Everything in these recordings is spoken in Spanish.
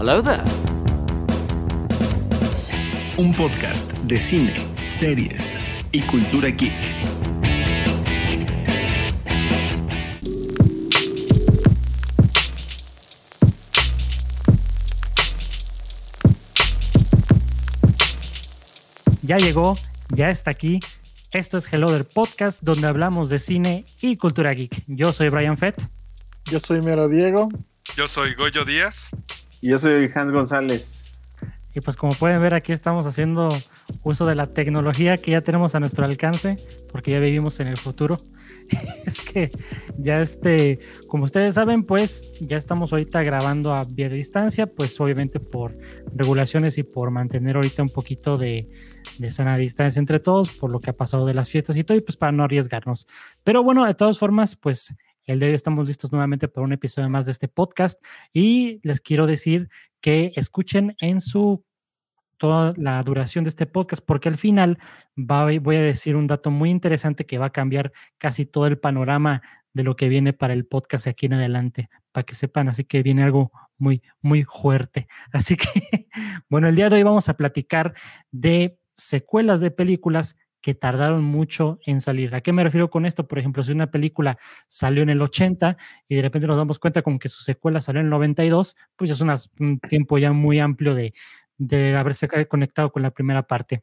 Hello there. Un podcast de cine, series y cultura geek. Ya llegó, ya está aquí. Esto es Hello There Podcast, donde hablamos de cine y cultura geek. Yo soy Brian Fett. Yo soy Mero Diego. Yo soy Goyo Díaz. Y yo soy Hans González. Y pues como pueden ver aquí estamos haciendo uso de la tecnología que ya tenemos a nuestro alcance, porque ya vivimos en el futuro. es que ya este, como ustedes saben, pues ya estamos ahorita grabando a vía distancia, pues obviamente por regulaciones y por mantener ahorita un poquito de, de sana distancia entre todos, por lo que ha pasado de las fiestas y todo, y pues para no arriesgarnos. Pero bueno, de todas formas, pues el de hoy estamos listos nuevamente para un episodio más de este podcast y les quiero decir que escuchen en su toda la duración de este podcast porque al final voy a decir un dato muy interesante que va a cambiar casi todo el panorama de lo que viene para el podcast aquí en adelante, para que sepan, así que viene algo muy, muy fuerte. Así que, bueno, el día de hoy vamos a platicar de secuelas de películas que tardaron mucho en salir. ¿A qué me refiero con esto? Por ejemplo, si una película salió en el 80 y de repente nos damos cuenta con que su secuela salió en el 92, pues es un tiempo ya muy amplio de, de haberse conectado con la primera parte.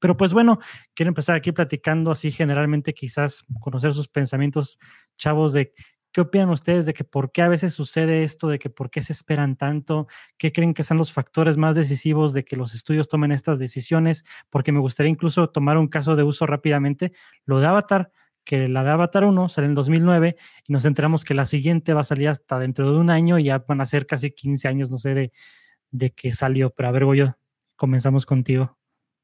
Pero pues bueno, quiero empezar aquí platicando así generalmente quizás conocer sus pensamientos chavos de qué opinan ustedes de que por qué a veces sucede esto, de que por qué se esperan tanto, qué creen que son los factores más decisivos de que los estudios tomen estas decisiones, porque me gustaría incluso tomar un caso de uso rápidamente, lo de Avatar, que la de Avatar 1 sale en 2009 y nos enteramos que la siguiente va a salir hasta dentro de un año y ya van a ser casi 15 años, no sé, de, de que salió. Pero a ver, Goyo, comenzamos contigo.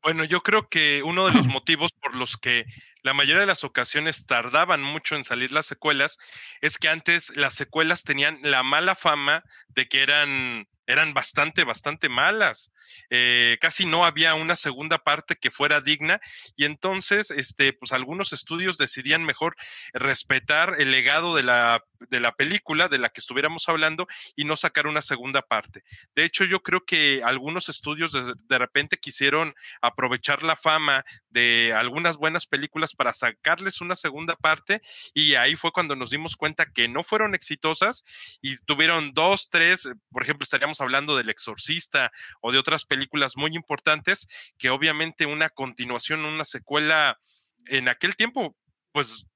Bueno, yo creo que uno de los motivos por los que la mayoría de las ocasiones tardaban mucho en salir las secuelas es que antes las secuelas tenían la mala fama de que eran eran bastante, bastante malas. Eh, casi no había una segunda parte que fuera digna y entonces, este, pues algunos estudios decidían mejor respetar el legado de la, de la película de la que estuviéramos hablando y no sacar una segunda parte. De hecho, yo creo que algunos estudios de, de repente quisieron aprovechar la fama de algunas buenas películas para sacarles una segunda parte y ahí fue cuando nos dimos cuenta que no fueron exitosas y tuvieron dos, tres, por ejemplo, estaríamos hablando del Exorcista o de otras películas muy importantes, que obviamente una continuación, una secuela en aquel tiempo, pues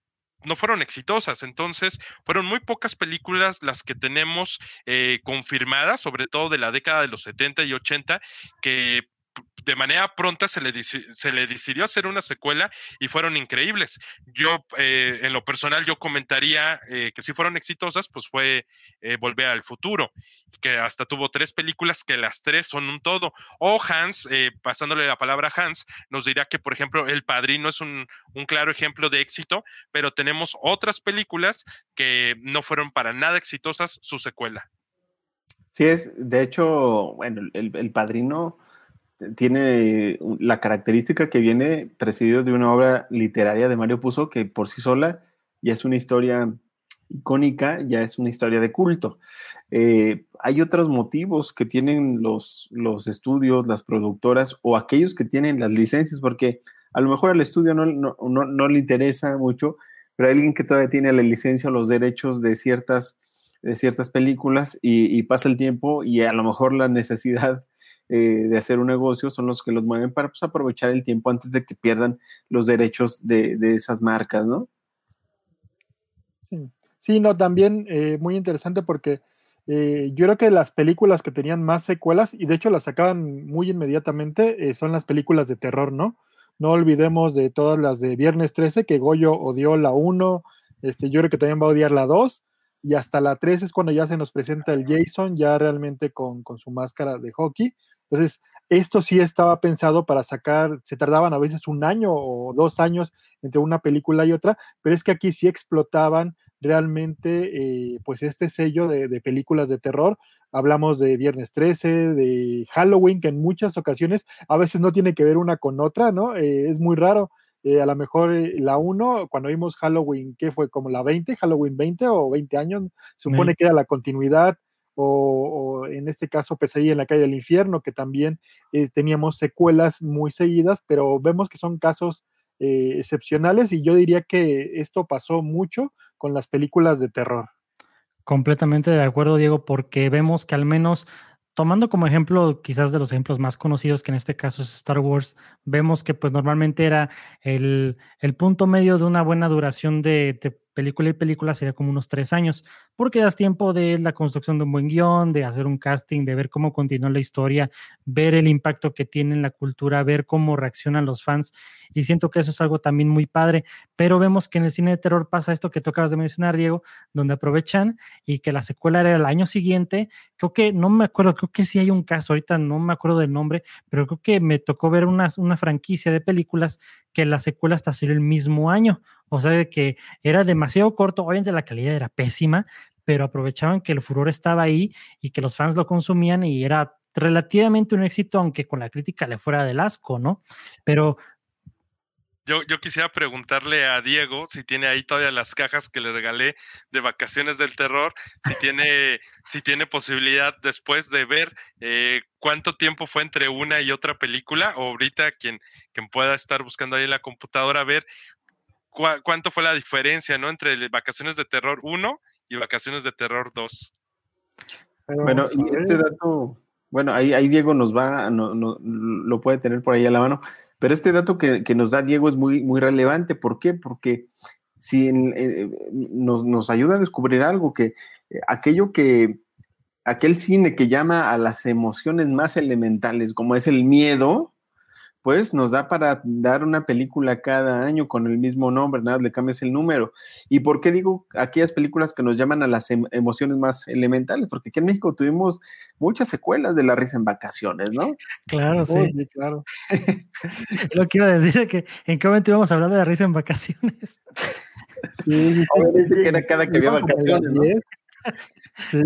no fueron exitosas. Entonces, fueron muy pocas películas las que tenemos eh, confirmadas, sobre todo de la década de los 70 y 80, que de manera pronta se le, se le decidió hacer una secuela y fueron increíbles. Yo, eh, en lo personal, yo comentaría eh, que si fueron exitosas, pues fue eh, Volver al Futuro, que hasta tuvo tres películas que las tres son un todo. O Hans, pasándole la palabra a Hans, nos dirá que, por ejemplo, El Padrino es un, un, claro ejemplo de éxito, pero tenemos otras películas que no fueron para nada exitosas su secuela. Sí, es, de hecho, bueno, el Padrino tiene la característica que viene precedido de una obra literaria de Mario Puzo que por sí sola ya es una historia icónica, ya es una historia de culto. Eh, hay otros motivos que tienen los, los estudios, las productoras o aquellos que tienen las licencias, porque a lo mejor al estudio no, no, no, le interesa mucho, pero hay alguien que todavía tiene la licencia o los derechos de ciertas, de ciertas películas y pasa el tiempo y a lo mejor la necesidad eh, de hacer un negocio son los que los mueven para pues, aprovechar el tiempo antes de que pierdan los derechos de, esas marcas, ¿no? Sí, sí no, también eh, muy interesante porque eh, yo creo que las películas que tenían más secuelas, y de hecho las sacaban muy inmediatamente, son las películas de terror, ¿no? No olvidemos de todas las de Viernes 13, que Goyo odió la 1, este, yo creo que también va a odiar la 2, y hasta la 3 es cuando ya se nos presenta el Jason, ya realmente con, con su máscara de hockey. Entonces, esto sí estaba pensado para sacar, se tardaban a veces un año o dos años entre una película y otra, pero es que aquí sí explotaban realmente eh, pues este sello de, películas de terror. Hablamos de Viernes 13, de Halloween, que en muchas ocasiones a veces no tiene que ver una con otra, ¿no? Eh, es muy raro. Eh, a lo mejor la 1, cuando vimos Halloween, ¿qué fue? Como la 20, Halloween 20 o 20 años, supone que era la continuidad o, en este caso Pesadilla en la calle del infierno, que también eh, teníamos secuelas muy seguidas, pero vemos que son casos eh, excepcionales y yo diría que esto pasó mucho con las películas de terror. Completamente de acuerdo, Diego, porque vemos que al menos tomando como ejemplo quizás de los ejemplos más conocidos, que en este caso es Star Wars, vemos que pues normalmente era el, punto medio de una buena duración de, de película y película sería como unos tres años, porque das tiempo de la construcción de un buen guion, de hacer un casting, de ver cómo continúa la historia, ver el impacto que tiene en la cultura, ver cómo reaccionan los fans. Y siento que eso es algo también muy padre, pero vemos que en el cine de terror pasa esto que tú acabas de mencionar, Diego, donde aprovechan y que la secuela era el año siguiente. Creo que, no me acuerdo, creo que sí hay un caso, ahorita no me acuerdo del nombre, pero creo que me tocó ver una, una franquicia de películas que la secuela hasta salió el mismo año. O sea, que era demasiado corto, obviamente la calidad era pésima, pero aprovechaban que el furor estaba ahí y que los fans lo consumían y era relativamente un éxito, aunque con la crítica le fuera del asco, ¿no? Pero yo, yo, quisiera preguntarle a Diego si tiene ahí todavía las cajas que le regalé de vacaciones del terror, si tiene, si tiene posibilidad después de ver eh, cuánto tiempo fue entre una y otra película, o ahorita quien, quien pueda estar buscando ahí en la computadora ver cuánto fue la diferencia, ¿no? Entre vacaciones de terror 1 y vacaciones de terror 2. Bueno, y este dato, bueno, ahí, ahí Diego nos va, no, no, lo puede tener por ahí a la mano, pero este dato que, que nos da Diego es muy, muy relevante. ¿Por qué? Porque si eh, nos, nos, ayuda a descubrir algo, que eh, aquello que, aquel cine que llama a las emociones más elementales, como es el miedo, pues nos da para dar una película cada año con el mismo nombre, nada, le cambias el número. ¿Y por qué digo aquellas películas que nos llaman a las em, emociones más elementales? Porque aquí en México tuvimos muchas secuelas de La risa en vacaciones, ¿no? Claro, sí, sí claro. Lo a decir es que en qué momento íbamos a hablar de La risa en vacaciones. sí, que era cada que había vacaciones, ¿no? Sí.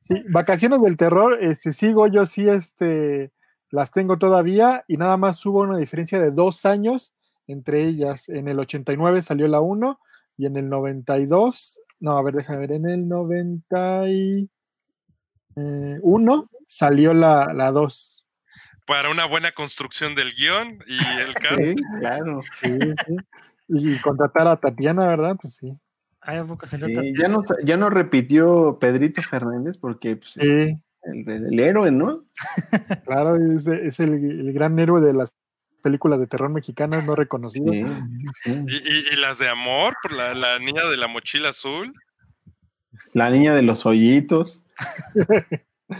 Sí, vacaciones del terror, este, sigo yo sí, este, las tengo todavía y nada más hubo una diferencia de dos años entre ellas. En el 89 salió la 1 y en el 92, no, a ver, déjame ver, en el 91 salió la, la 2. Para una buena construcción del guion y el caso. Sí, claro. Y contratar a Tatiana, ¿verdad? Pues sí. ya, no, ya no repitió Pedrito Fernández porque pues, sí el, héroe, ¿no? claro, es, el, gran héroe de las películas de terror mexicanas no reconocido. ¿Y, las de amor por la, niña de la mochila azul. La niña de los hoyitos.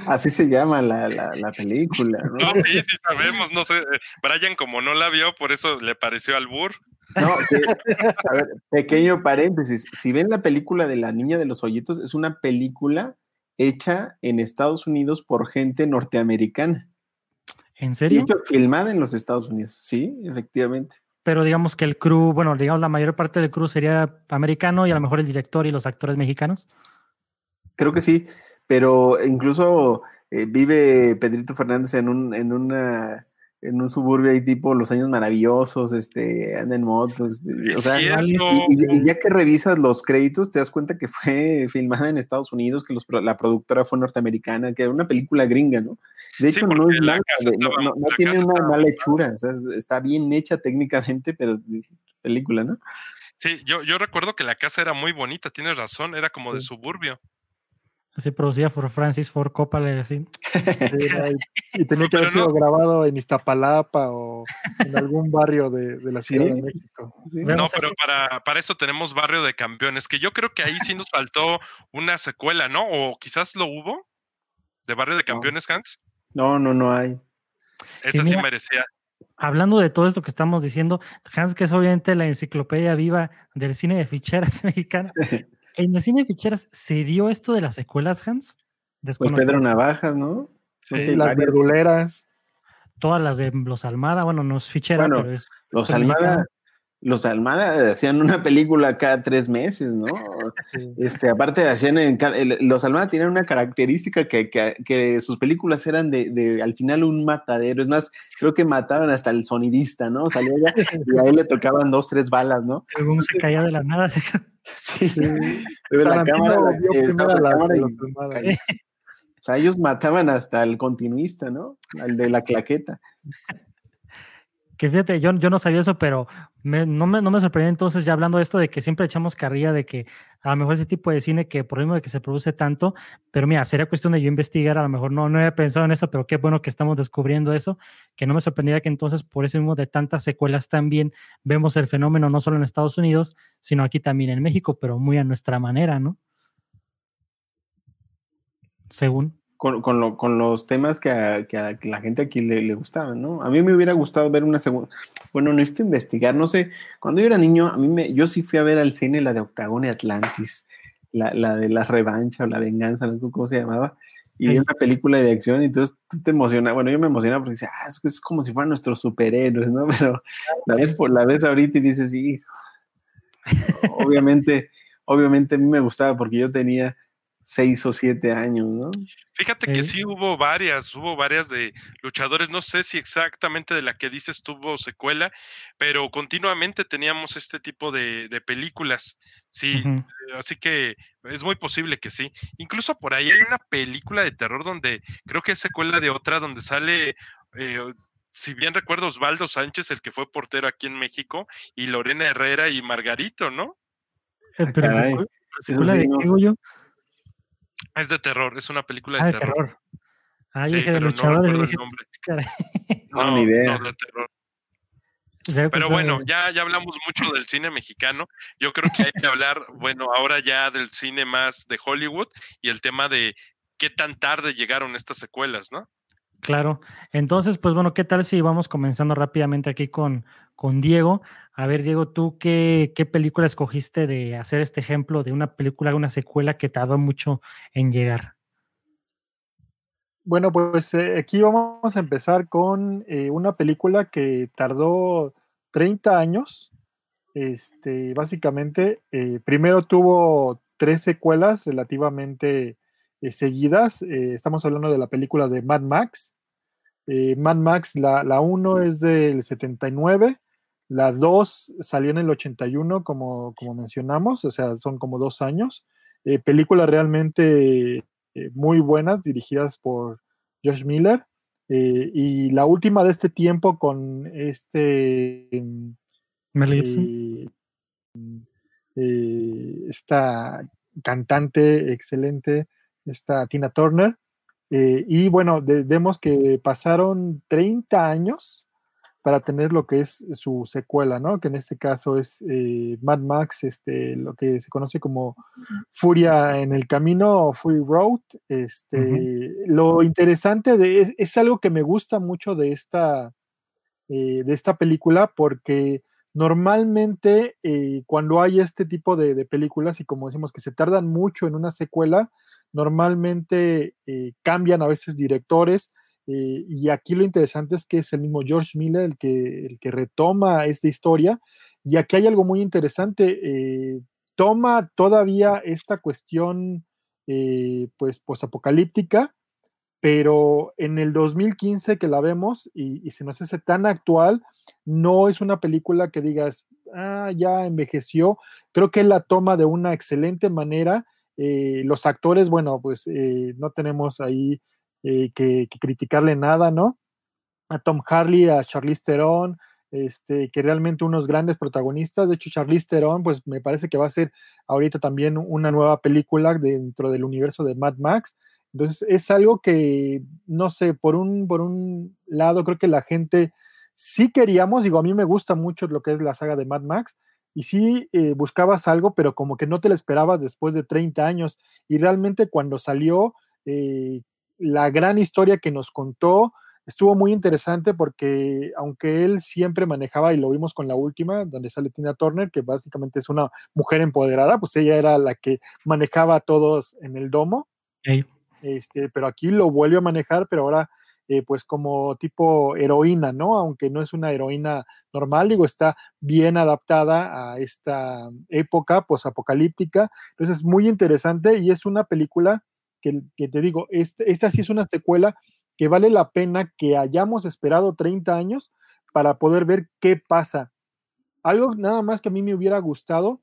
Así se llama la, película. ¿no? no, sí, sí sabemos, no sé. Brian como no la vio, por eso le pareció al burr. No, a ver, pequeño paréntesis. Si ven la película de la niña de los hoyitos, es una película hecha en Estados Unidos por gente norteamericana. ¿En serio? Hecho, filmada en los Estados Unidos, sí, efectivamente. Pero digamos que el crew, bueno, digamos la mayor parte del crew sería americano y a lo mejor el director y los actores mexicanos. Creo que sí, pero incluso eh, vive Pedrito Fernández en, un, en una en un suburbio ahí tipo los años maravillosos, este, anda en motos, o sea, y, ya que revisas los créditos te das cuenta que fue filmada en Estados Unidos, que la productora fue norteamericana, que era una película gringa, ¿no? De hecho, no, tiene una mala hechura, o sea, está bien hecha técnicamente, pero película, ¿no? Sí, yo, yo recuerdo que la casa era muy bonita, tienes razón, era como de suburbio. Así producida por Francis Ford Coppola, así. y, tenía que haber sido grabado en Iztapalapa o en algún barrio de, la Ciudad de México. No, pero para, para eso tenemos Barrio de Campeones, que yo creo que ahí sí nos faltó una secuela, ¿no? O quizás lo hubo de Barrio de Campeones, Hans. No, no, no hay. Esa sí merecía. Hablando de todo esto que estamos diciendo, Hans, que es obviamente la enciclopedia viva del cine de ficheras mexicana, ¿En el cine de ficheras se dio esto de las secuelas, Hans? Pues Pedro Navajas, ¿no? Sí, las verduleras. Todas las de los Almada, bueno, no es fichera, pero es. Los Almada, los Almada hacían una película cada tres meses, ¿no? Este, aparte hacían en los Almada tienen una característica que, que, sus películas eran de, de, al final un matadero. Es más, creo que mataban hasta el sonidista, ¿no? Salía ya y a él le tocaban dos, tres balas, ¿no? Uno se caía de la nada. Sí, la cámara, o sea, ellos mataban hasta el continuista, ¿no? Al de la claqueta. Que fíjate, yo, yo no sabía eso, pero no, me, no me sorprendió entonces ya hablando de esto de que siempre echamos carrilla de que a lo mejor ese tipo de cine que por lo mismo de que se produce tanto, pero mira, sería cuestión de yo investigar, a lo mejor no, no había pensado en eso, pero qué bueno que estamos descubriendo eso, que no me sorprendía que entonces por ese mismo de tantas secuelas también vemos el fenómeno no solo en Estados Unidos, sino aquí también en México, pero muy a nuestra manera, ¿no? Según con, con, lo, con, los temas que a, que a, la gente aquí le, le, gustaban, ¿no? A mí me hubiera gustado ver una segunda, bueno, necesito investigar, no sé, cuando yo era niño, a mí me, yo sí fui a ver al cine la de Octagon y Atlantis, la, la de la revancha o la venganza, no sé cómo se llamaba, y sí. una película de acción, y entonces tú te emocionas, bueno, yo me emocionaba porque decía, ah, es, es como si fueran nuestros superhéroes, ¿no? Pero la vez por la vez ahorita y dices, hijo, obviamente, obviamente a mí me gustaba porque yo tenía seis o siete años, ¿no? Fíjate que sí hubo varias, hubo varias de luchadores, no sé si exactamente de la que dices tuvo secuela, pero continuamente teníamos este tipo de, de películas, sí, uh -huh. así que es muy posible que sí. Incluso por ahí hay una película de terror donde creo que es secuela de otra, donde sale... Eh, si bien recuerdo, Osvaldo Sánchez, el que fue portero aquí en México, y Lorena Herrera y Margarito, ¿no? Eh, pero secuela, secuela de qué, yo? Es de terror, es una película de, ah, de terror. terror. Ah, sí, dije de luchadores. No, dije, no, no, ni idea. No, de terror. Pero bueno, ya, ya hablamos mucho del cine mexicano. Yo creo que hay que hablar, bueno, ahora ya del cine más de Hollywood y el tema de qué tan tarde llegaron estas secuelas, ¿no? Claro. Entonces, pues bueno, ¿qué tal si vamos comenzando rápidamente aquí con, con Diego? A ver, Diego, ¿tú qué, película escogiste de hacer este ejemplo de una película, una secuela que tardó mucho en llegar? Bueno, pues eh, aquí vamos a empezar con eh, una película que tardó 30 años. Este, básicamente, eh, primero tuvo tres secuelas relativamente seguidas. Estamos hablando de la película de Mad Max. Mad Max, la, la 1 es del 79, la 2 salió en el 81, como, como mencionamos, o sea, son como dos años. Eh, películas realmente muy buenas, dirigidas por Josh Miller. y la última de este tiempo con este... Mel Gibson. esta cantante excelente, esta Tina Turner. Eh, y bueno, de, vemos que pasaron 30 años para tener lo que es su secuela, ¿no? Que en este caso es eh, Mad Max, este, lo que se conoce como Furia en el Camino, Fury Road. Este, uh -huh. Lo interesante de, es, es, algo que me gusta mucho de esta, eh, de esta película porque normalmente eh, cuando hay este tipo de, de, películas y como decimos que se tardan mucho en una secuela, normalmente cambian a veces directores eh, y aquí lo interesante es que es el mismo George Miller el que, el que retoma esta historia. Y aquí hay algo muy interesante, eh, toma todavía esta cuestión eh, pues posapocalíptica, pero en el 2015 que la vemos y, se nos hace tan actual, no es una película que digas, ah, ya envejeció, creo que la toma de una excelente manera eh, los actores, bueno, pues no tenemos ahí eh, que, criticarle nada, ¿no? A Tom Harley, a Charlize Theron, este, que realmente unos grandes protagonistas. De hecho, Charlize Theron, pues me parece que va a ser ahorita también una nueva película dentro del universo de Mad Max. Entonces, es algo que, no sé, por un, por un lado, creo que la gente sí queríamos, digo, a mí me gusta mucho lo que es la saga de Mad Max, y sí eh, buscabas algo, pero como que no te lo esperabas después de 30 años. Y realmente cuando salió, eh, la gran historia que nos contó estuvo muy interesante porque aunque él siempre manejaba, y lo vimos con la última, donde sale Tina Turner, que básicamente es una mujer empoderada, pues ella era la que manejaba a todos en el domo. Hey. Este, pero aquí lo vuelve a manejar, pero ahora eh, pues como tipo heroína, ¿no? Aunque no es una heroína normal, digo, está bien adaptada a esta época posapocalíptica. Entonces es muy interesante y es una película que, te digo, este, esta sí es una secuela que vale la pena que hayamos esperado 30 años para poder ver qué pasa. Algo nada más que a mí me hubiera gustado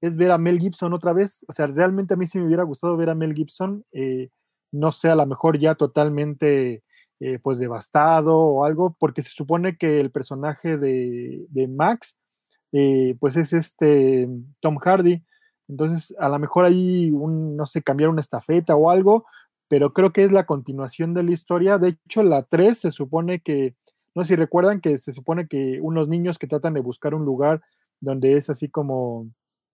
es ver a Mel Gibson otra vez. O sea, realmente a mí sí me hubiera gustado ver a Mel Gibson, eh, no sé, a lo mejor ya totalmente eh, pues devastado o algo, porque se supone que el personaje de, de Max, eh, pues es este Tom Hardy. Entonces, a lo mejor ahí, un, no sé, cambiar una estafeta o algo, pero creo que es la continuación de la historia. De hecho, la 3 se supone que, no sé si recuerdan que se supone que unos niños que tratan de buscar un lugar donde es así como,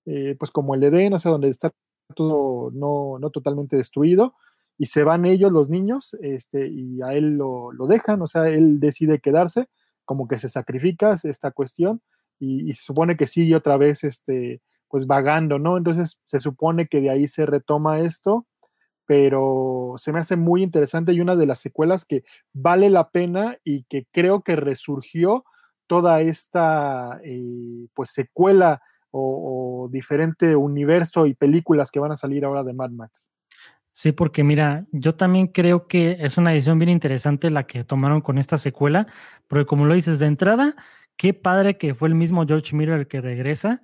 eh, pues como el Edén, o sea, donde está todo no, no, totalmente destruido, y se van ellos, los niños, este, y a él lo, lo dejan, o sea, él decide quedarse, como que se sacrifica esta cuestión, y, y, se supone que sigue otra vez, este, pues vagando, ¿no? Entonces se supone que de ahí se retoma esto, pero se me hace muy interesante y una de las secuelas que vale la pena y que creo que resurgió toda esta eh, pues secuela o, diferente universo y películas que van a salir ahora de Mad Max. Sí, porque mira, yo también creo que es una decisión bien interesante la que tomaron con esta secuela, porque como lo dices de entrada, qué padre que fue el mismo George Miller el que regresa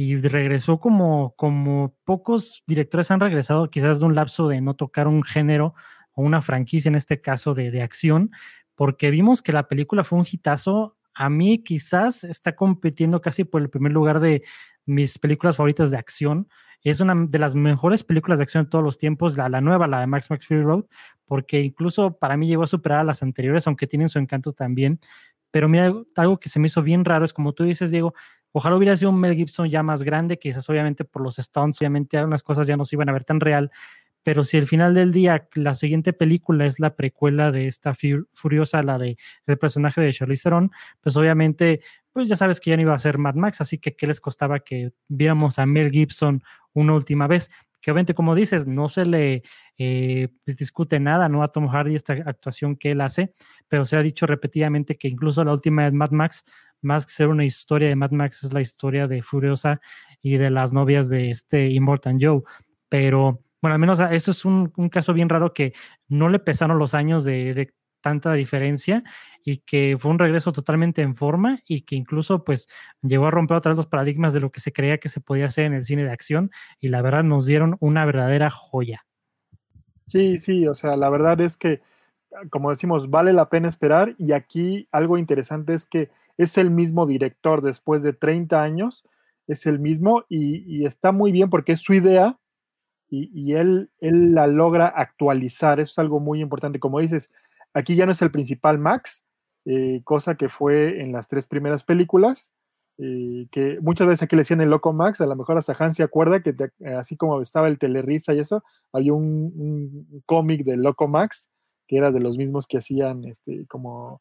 y regresó como, como pocos directores han regresado, quizás de un lapso de no tocar un género o una franquicia, en este caso de, de acción, porque vimos que la película fue un hitazo. A mí quizás está compitiendo casi por el primer lugar de mis películas favoritas de acción. Es una de las mejores películas de acción de todos los tiempos, la, la nueva, la de Max Max Fury Road, porque incluso para mí llegó a superar a las anteriores, aunque tienen su encanto también. Pero mira, algo que se me hizo bien raro es como tú dices, Diego, Ojalá hubiera sido un Mel Gibson ya más grande, quizás obviamente por los stunts, obviamente algunas cosas ya no se iban a ver tan real, pero si al final del día la siguiente película es la precuela de esta Furiosa, la de el personaje de Charlize Theron, pues obviamente, pues ya sabes que ya no iba a ser Mad Max, así que qué les costaba que viéramos a Mel Gibson una última vez, que obviamente como dices, no se le eh, pues discute nada, ¿no? A Tom Hardy esta actuación que él hace, pero se ha dicho repetidamente que incluso la última de Mad Max más que ser una historia de Mad Max, es la historia de Furiosa y de las novias de este Immortan Joe. Pero bueno, al menos eso es un, un, caso bien raro que no le pesaron los años de, de, tanta diferencia y que fue un regreso totalmente en forma y que incluso pues llegó a romper otra vez los paradigmas de lo que se creía que se podía hacer en el cine de acción y la verdad nos dieron una verdadera joya. Sí, sí, o sea, la verdad es que, como decimos, vale la pena esperar y aquí algo interesante es que es el mismo director después de 30 años, es el mismo y, está muy bien porque es su idea y, él, él la logra actualizar, eso es algo muy importante. Como dices, aquí ya no es el principal Max, eh, cosa que fue en las tres primeras películas, eh, que muchas veces aquí le decían el loco Max, a lo mejor hasta Hans se acuerda que así como estaba el Telerisa y eso, había un, un cómic del loco Max, que era de los mismos que hacían este, como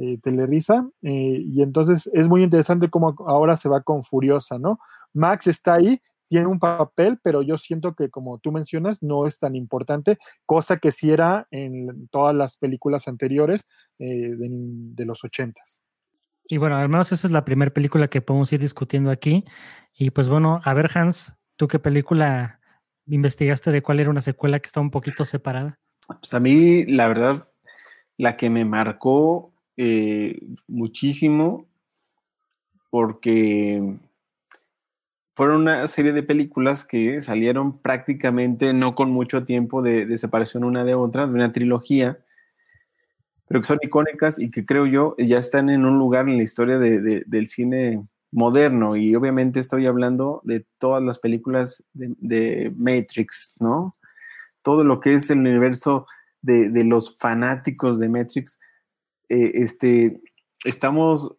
eh, Telerisa, eh, y entonces es muy interesante cómo ahora se va con Furiosa, ¿no? Max está ahí, tiene un papel, pero yo siento que como tú mencionas, no es tan importante, cosa que sí era en todas las películas anteriores eh, de, de, los ochentas. Y bueno, al menos esa es la primera película que podemos ir discutiendo aquí. Y pues bueno, a ver Hans, ¿tú qué película investigaste de cuál era una secuela que está un poquito separada? Pues a mí, la verdad, la que me marcó eh, muchísimo porque fueron una serie de películas que salieron prácticamente no con mucho tiempo de, de, separación una de otra, de una trilogía, pero que son icónicas y que creo yo ya están en un lugar en la historia de, de, del cine moderno. Y obviamente estoy hablando de todas las películas de, Matrix, ¿no? Todo lo que es el universo de, los fanáticos de Matrix eh, este, estamos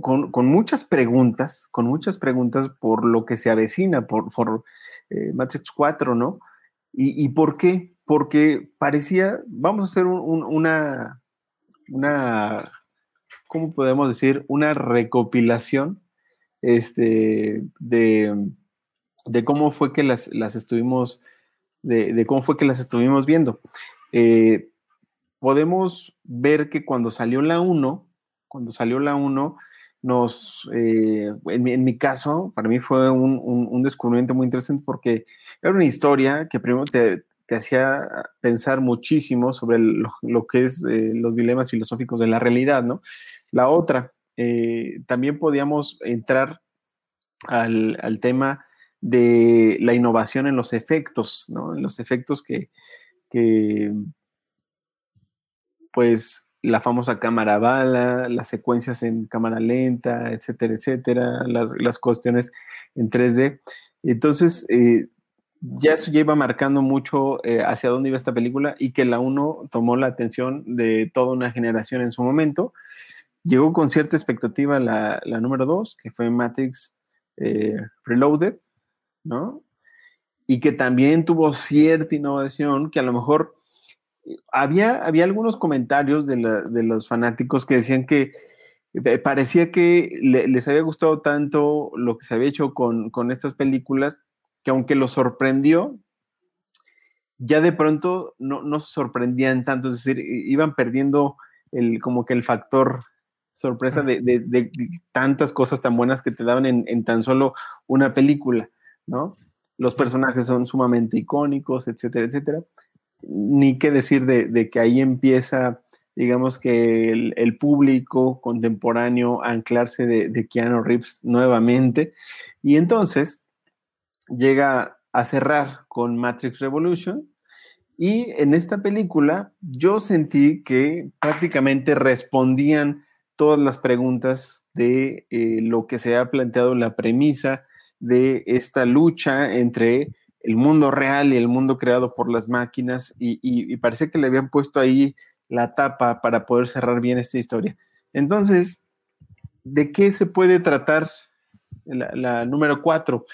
con, muchas preguntas, con muchas preguntas por lo que se avecina, por, eh, Matrix 4, ¿no? ¿Y, ¿Y, por qué? Porque parecía, vamos a hacer un, un, una, una, ¿cómo podemos decir? Una recopilación este, de, de cómo fue que las, las estuvimos, de, de, cómo fue que las estuvimos viendo. Eh, podemos ver que cuando salió la 1, cuando salió la 1, nos, eh, en, mi, en, mi, caso, para mí fue un, un, descubrimiento muy interesante porque era una historia que primero te, te hacía pensar muchísimo sobre lo, lo que es eh, los dilemas filosóficos de la realidad, ¿no? La otra, eh, también podíamos entrar al, al tema de la innovación en los efectos, ¿no? En los efectos que, que pues la famosa cámara bala, las secuencias en cámara lenta, etcétera, etcétera, las, las cuestiones en 3D. Entonces, eh, ya eso ya iba marcando mucho eh, hacia dónde iba esta película y que la 1 tomó la atención de toda una generación en su momento. Llegó con cierta expectativa la, la número 2, que fue Matrix eh, Reloaded, ¿no? Y que también tuvo cierta innovación, que a lo mejor había, había algunos comentarios de, la, de los fanáticos que decían que eh, parecía que le, les había gustado tanto lo que se había hecho con, con estas películas, que aunque los sorprendió, ya de pronto no, no, se sorprendían tanto, es decir, iban perdiendo el, como que el factor sorpresa de, de, de tantas cosas tan buenas que te daban en, en, tan solo una película, ¿no? Los personajes son sumamente icónicos, etcétera, etcétera. Ni qué decir de, que ahí empieza, digamos que el, público contemporáneo a anclarse de, de Keanu Reeves nuevamente. Y entonces llega a cerrar con Matrix Revolution, y en esta película yo sentí que prácticamente respondían todas las preguntas de eh, lo que se ha planteado la premisa de esta lucha entre el mundo real y el mundo creado por las máquinas y, y, parece que le habían puesto ahí la tapa para poder cerrar bien esta historia. Entonces, ¿de qué se puede tratar la, número cuatro?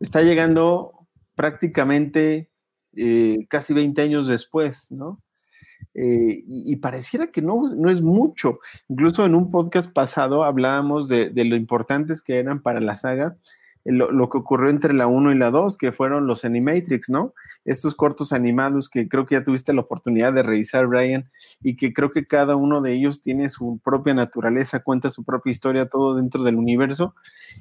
Está llegando prácticamente eh, casi 20 años después, ¿no? Eh, y, pareciera que no, no, es mucho. Incluso en un podcast pasado hablábamos de lo importantes que eran para la saga lo, que ocurrió entre la 1 y la 2, que fueron los Animatrix, ¿no? Estos cortos animados que creo que ya tuviste la oportunidad de revisar, Brian, y que creo que cada uno de ellos tiene su propia naturaleza, cuenta su propia historia, todo dentro del universo,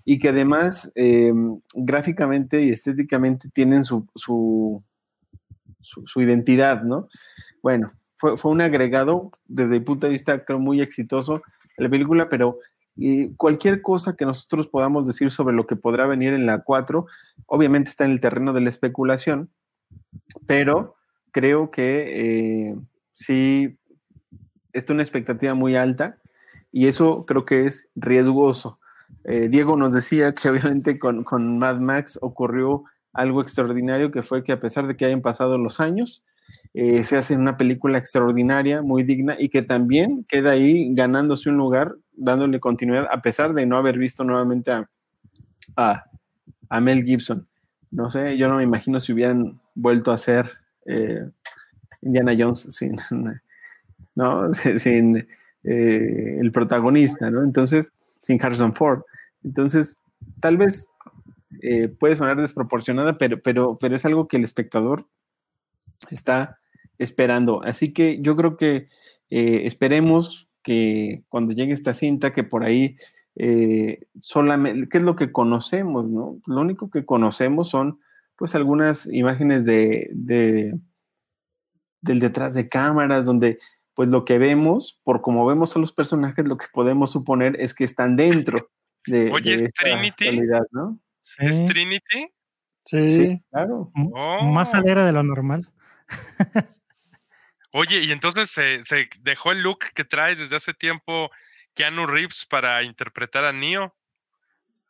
y que además eh, gráficamente y estéticamente tienen su, su, identidad, ¿no? Bueno, fue, fue, un agregado desde mi punto de vista, creo, muy exitoso la película, pero y cualquier cosa que nosotros podamos decir sobre lo que podrá venir en la 4, obviamente está en el terreno de la especulación, pero creo que eh, sí está una expectativa muy alta y eso creo que es riesgoso. Eh, Diego nos decía que obviamente con, con Mad Max ocurrió algo extraordinario que fue que a pesar de que hayan pasado los años, eh, se hace una película extraordinaria, muy digna y que también queda ahí ganándose un lugar, dándole continuidad, a pesar de no haber visto nuevamente a, a, Mel Gibson. No sé, yo no me imagino si hubieran vuelto a hacer eh, Indiana Jones sin, ¿no? sin eh, el protagonista, ¿no? Entonces, sin Harrison Ford. Entonces, tal vez eh, puede sonar desproporcionada, pero, pero, pero es algo que el espectador está esperando. Así que yo creo que eh, esperemos que cuando llegue esta cinta, que por ahí eh, solamente, ¿qué es lo que conocemos? No? Lo único que conocemos son pues algunas imágenes de, de, del detrás de cámaras, donde pues lo que vemos, por como vemos a los personajes, lo que podemos suponer es que están dentro de, Oye, de ¿es Trinity? realidad, ¿no? Sí. ¿Es Trinity? Sí. Sí, claro. Oh. Más alegre de lo normal. Oye, y entonces se, se, dejó el look que trae desde hace tiempo Keanu Reeves para interpretar a Neo.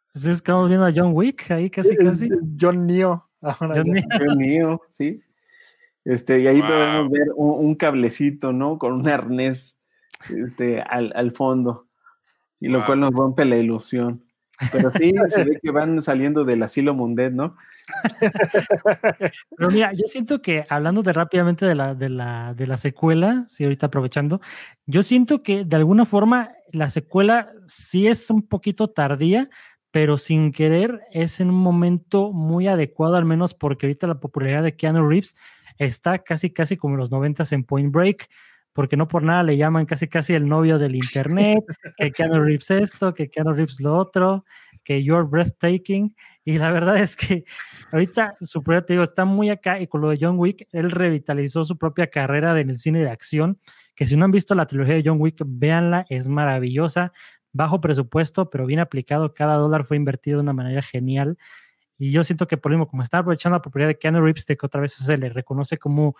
Entonces estamos viendo a John Wick ahí casi, Es- casi. es John Neo. Ahora John. Neo. Sí. Este, y ahí Wow. podemos ver un, un cablecito, ¿no? Con un arnés este, al, al fondo. Y lo Wow. cual nos rompe la ilusión. Pero sí, se ve que van saliendo del asilo Mundet, ¿no? Pero mira, yo siento que hablando de rápidamente de la, de la, de la secuela, sí, ahorita aprovechando, yo siento que de alguna forma la secuela sí es un poquito tardía, pero sin querer es en un momento muy adecuado, al menos porque ahorita la popularidad de Keanu Reeves está casi, casi como en los noventas en Point Break, porque no por nada le llaman casi, casi el novio del internet, que Keanu Reeves esto, que Keanu Reeves lo otro, que You're Breathtaking, y la verdad es que ahorita su propia, te digo, está muy acá y con lo de John Wick, él revitalizó su propia carrera en el cine de acción, que si no han visto la trilogía de John Wick, véanla, es maravillosa. bajo presupuesto, pero bien aplicado. Cada dólar fue invertido de una manera genial. Y yo siento que por lo mismo, como está aprovechando la propiedad de Keanu Reeves, de que otra vez se le reconoce como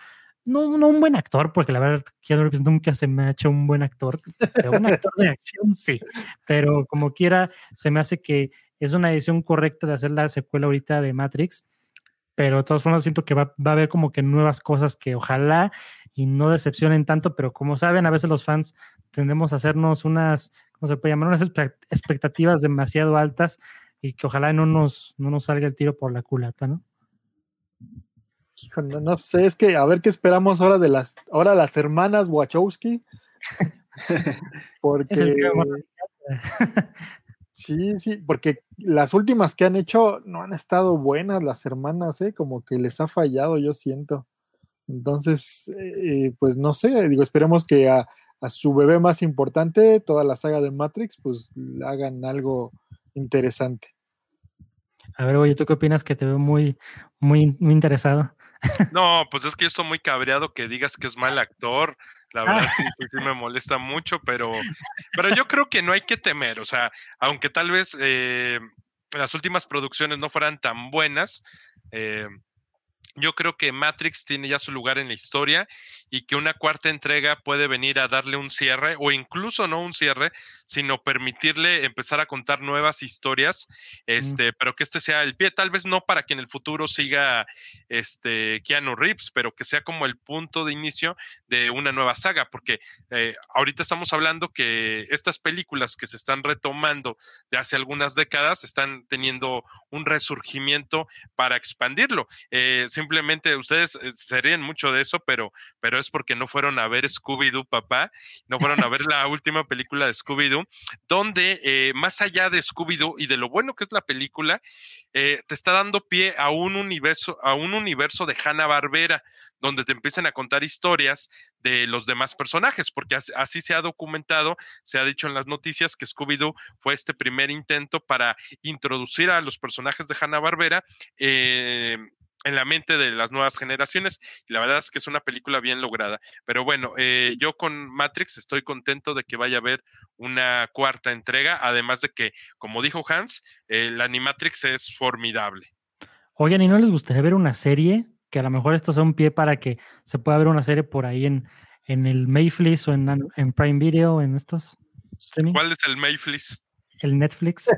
no, no un buen actor, porque la verdad Keanu Reeves nunca se me ha hecho un buen actor, pero un actor de acción sí. Pero como quiera, se me hace que es una decisión correcta de hacer la secuela ahorita de Matrix. Pero de todas formas siento que va, va a haber como que nuevas cosas que ojalá y no decepcionen tanto, pero como saben, a veces los fans tendemos a hacernos unas, ¿cómo se puede llamar? Unas expectativas demasiado altas y que ojalá no nos, no nos salga el tiro por la culata, ¿no? No, no, sé, es que a ver qué esperamos ahora de las, ahora las hermanas Wachowski. porque sí, sí, porque las últimas que han hecho no han estado buenas las hermanas, ¿eh? como que les ha fallado, yo siento. Entonces, eh, pues no sé, digo, esperemos que a, a, su bebé más importante, toda la saga de Matrix, pues hagan algo interesante. A ver, oye, ¿tú qué opinas? Que te veo muy, muy, muy interesado. No, pues es que yo estoy muy cabreado que digas que es mal actor. La verdad sí, sí, me molesta mucho, pero, pero yo creo que no hay que temer. O sea, aunque tal vez eh, las últimas producciones no fueran tan buenas, eh, yo creo que Matrix tiene ya su lugar en la historia y que una cuarta entrega puede venir a darle un cierre o incluso no un cierre, sino permitirle empezar a contar nuevas historias, este, pero que este sea el pie, tal vez no para que en el futuro siga este Keanu Reeves, pero que sea como el punto de inicio de una nueva saga, porque eh, ahorita estamos hablando que estas películas que se están retomando de hace algunas décadas están teniendo un resurgimiento para expandirlo. Eh, simplemente ustedes eh, se ríen mucho de eso, pero, pero es porque no fueron a ver Scooby-Doo, papá, no fueron a ver la última película de Scooby-Doo, donde eh, más allá de Scooby-Doo y de lo bueno que es la película, eh, te está dando pie a un universo, a un universo de Hanna Barbera, donde te empiezan a contar historias de los demás personajes, porque así, se ha documentado, se ha dicho en las noticias que Scooby-Doo fue este primer intento para introducir a los personajes de Hanna Barbera. Eh, en la mente de las nuevas generaciones y la verdad es que es una película bien lograda. Pero bueno, eh, yo con Matrix estoy contento de que vaya a haber una cuarta entrega, además de que, como dijo Hans, el Animatrix es formidable. Oigan, ¿y no les gustaría ver una serie? Que a lo mejor esto sea un pie para que se pueda ver una serie por ahí en, en el Mayflies o en, en Prime Video, en estos streaming. ¿Cuál es el Mayflies? El Netflix.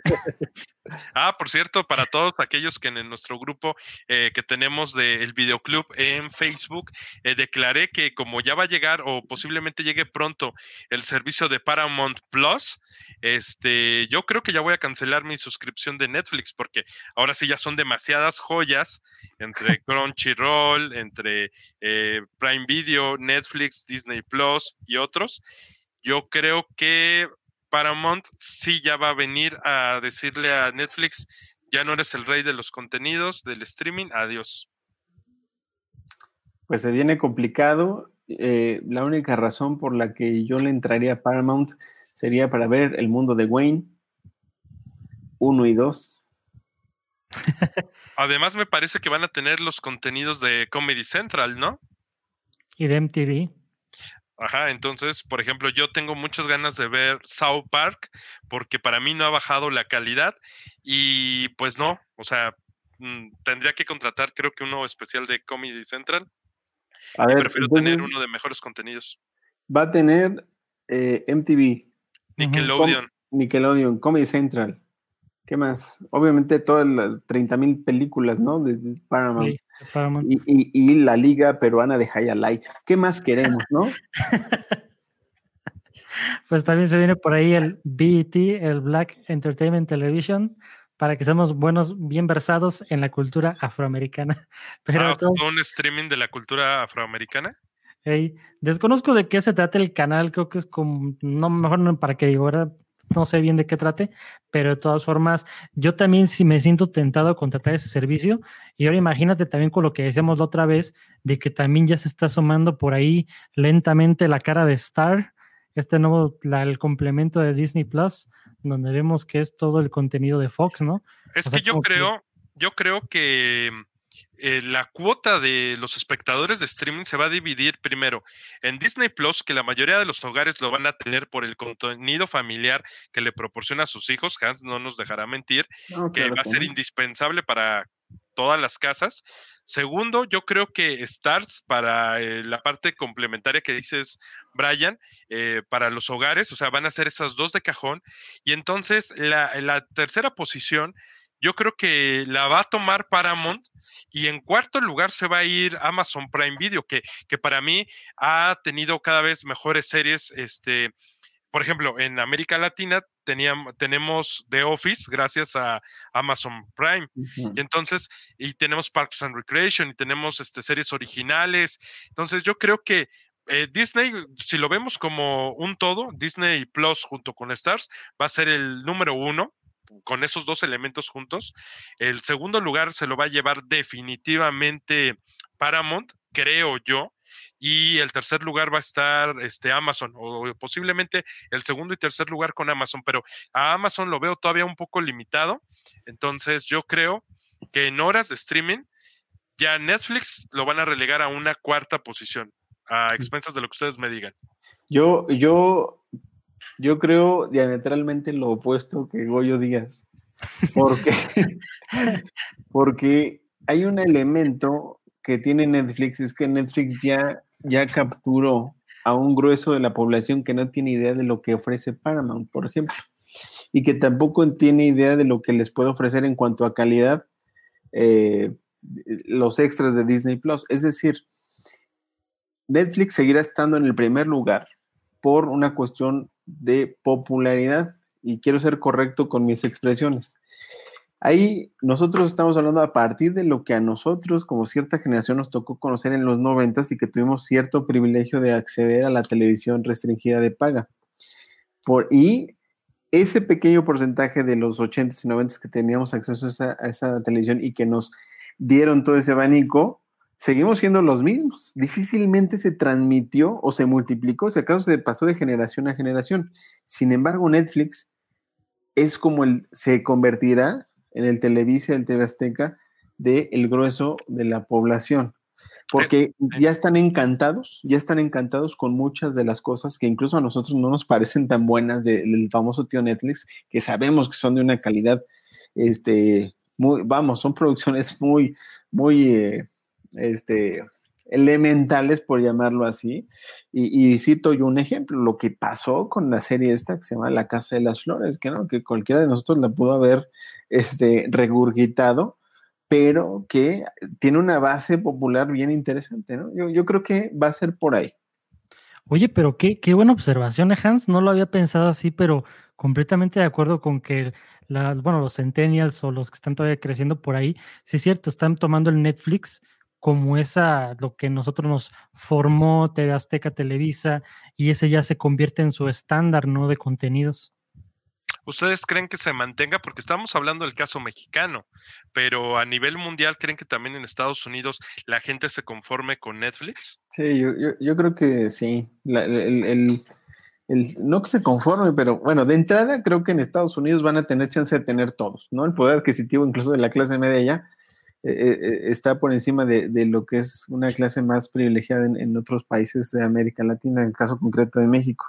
ah, por cierto, para todos aquellos que en nuestro grupo eh, que tenemos del videoclub en Facebook, eh, declaré que como ya va a llegar o posiblemente llegue pronto el servicio de Paramount Plus, este, yo creo que ya voy a cancelar mi suscripción de Netflix porque ahora sí ya son demasiadas joyas entre Crunchyroll, entre eh, Prime Video, Netflix, Disney Plus y otros. Yo creo que Paramount sí ya va a venir a decirle a Netflix, ya no eres el rey de los contenidos, del streaming, adiós. Pues se viene complicado. Eh, la única razón por la que yo le entraría a Paramount sería para ver el mundo de Wayne, uno y dos. Además, me parece que van a tener los contenidos de Comedy Central, ¿no? Y de MTV. Ajá, entonces, por ejemplo, yo tengo muchas ganas de ver South Park porque para mí no ha bajado la calidad y pues no, o sea, mm, tendría que contratar creo que uno especial de Comedy Central. A ver, prefiero tener uno de mejores contenidos. Va a tener eh, MTV. Nickelodeon. Nickelodeon, Comedy Central. ¿Qué más? Obviamente todas las 30 mil películas, ¿no? De, Paramount. Y, la Liga Peruana de Hayalay. ¿Qué más queremos, no? pues también se viene por ahí el BET, el Black Entertainment Television, para que seamos buenos, bien versados en la cultura afroamericana. Pero ah, ¿Un streaming de la cultura afroamericana? desconozco de qué se trata el canal, creo que es como, no, mejor no para que digo, ¿verdad? No sé bien de qué trate, pero de todas formas, yo también sí me siento tentado a contratar ese servicio. Y ahora imagínate también con lo que decíamos la otra vez, de que también ya se está asomando por ahí lentamente la cara de Star, este nuevo, el complemento de Disney Plus, donde vemos que es todo el contenido de Fox, ¿no? Es que yo creo, yo creo que eh, la cuota de los espectadores de streaming se va a dividir primero en Disney Plus, que la mayoría de los hogares lo van a tener por el contenido familiar que le proporciona a sus hijos. Hans no nos dejará mentir, que va a ser indispensable para todas las casas. Segundo, yo creo que Stars para eh, la parte complementaria que dices, Brian, eh, para los hogares, o sea, van a ser esas dos de cajón. Y entonces la, la tercera posición yo creo que la va a tomar Paramount y en cuarto lugar se va a ir Amazon Prime Video, que, que para mí ha tenido cada vez mejores series. Este, por ejemplo, en América Latina teníamos, tenemos The Office gracias a Amazon Prime. Y entonces, y tenemos Parks and Recreation y tenemos este, series originales. Entonces, yo creo que eh, Disney, si lo vemos como un todo, Disney Plus junto con Stars va a ser el número uno con esos dos elementos juntos. El segundo lugar se lo va a llevar definitivamente Paramount, creo yo. Y el tercer lugar va a estar este, Amazon, o posiblemente el segundo y tercer lugar con Amazon, pero a Amazon lo veo todavía un poco limitado. Entonces yo creo que en horas de streaming ya Netflix lo van a relegar a una cuarta posición, a expensas de lo que ustedes me digan. Yo, yo yo creo diametralmente lo opuesto que Goyo Díaz. Porque, porque hay un elemento que tiene Netflix, es que Netflix ya, ya capturó a un grueso de la población que no tiene idea de lo que ofrece Paramount, por ejemplo, y que tampoco tiene idea de lo que les puede ofrecer en cuanto a calidad eh, los extras de Disney Plus. Es decir, Netflix seguirá estando en el primer lugar por una cuestión de popularidad y quiero ser correcto con mis expresiones. Ahí nosotros estamos hablando a partir de lo que a nosotros como cierta generación nos tocó conocer en los noventas y que tuvimos cierto privilegio de acceder a la televisión restringida de paga. Por, y ese pequeño porcentaje de los 80s y 90 que teníamos acceso a esa, a esa televisión y que nos dieron todo ese abanico, seguimos siendo los mismos. Difícilmente se transmitió o se multiplicó, si acaso se pasó de generación a generación. Sin embargo, Netflix es como el, se convertirá en el Televisa, el TV Azteca, del grueso de la población. Porque ya están encantados, ya están encantados con muchas de las cosas que incluso a nosotros no nos parecen tan buenas del famoso tío Netflix, que sabemos que son de una calidad, este, muy, vamos, son producciones muy, muy, eh, este, elementales, por llamarlo así. Y, cito yo un ejemplo, lo que pasó con la serie esta que se llama La Casa de las Flores, que, ¿no? que cualquiera de nosotros la pudo haber este, regurgitado, pero que tiene una base popular bien interesante. ¿no? Yo, yo creo que va a ser por ahí. Oye, pero qué, qué buena observación, ¿eh, Hans. No lo había pensado así, pero completamente de acuerdo con que la, bueno, los centennials o los que están todavía creciendo por ahí, sí es cierto, están tomando el Netflix como esa, lo que nosotros nos formó TV Azteca Televisa, y ese ya se convierte en su estándar, ¿no? De contenidos. ¿Ustedes creen que se mantenga? Porque estamos hablando del caso mexicano, pero a nivel mundial, ¿creen que también en Estados Unidos la gente se conforme con Netflix? Sí, yo, creo que sí. el, no que se conforme, pero bueno, de entrada creo que en Estados Unidos van a tener chance de tener todos, ¿no? El poder adquisitivo incluso de la clase media ya eh, eh, eh, está por encima de, lo que es una clase más privilegiada en, otros países de América Latina, en el caso concreto de México.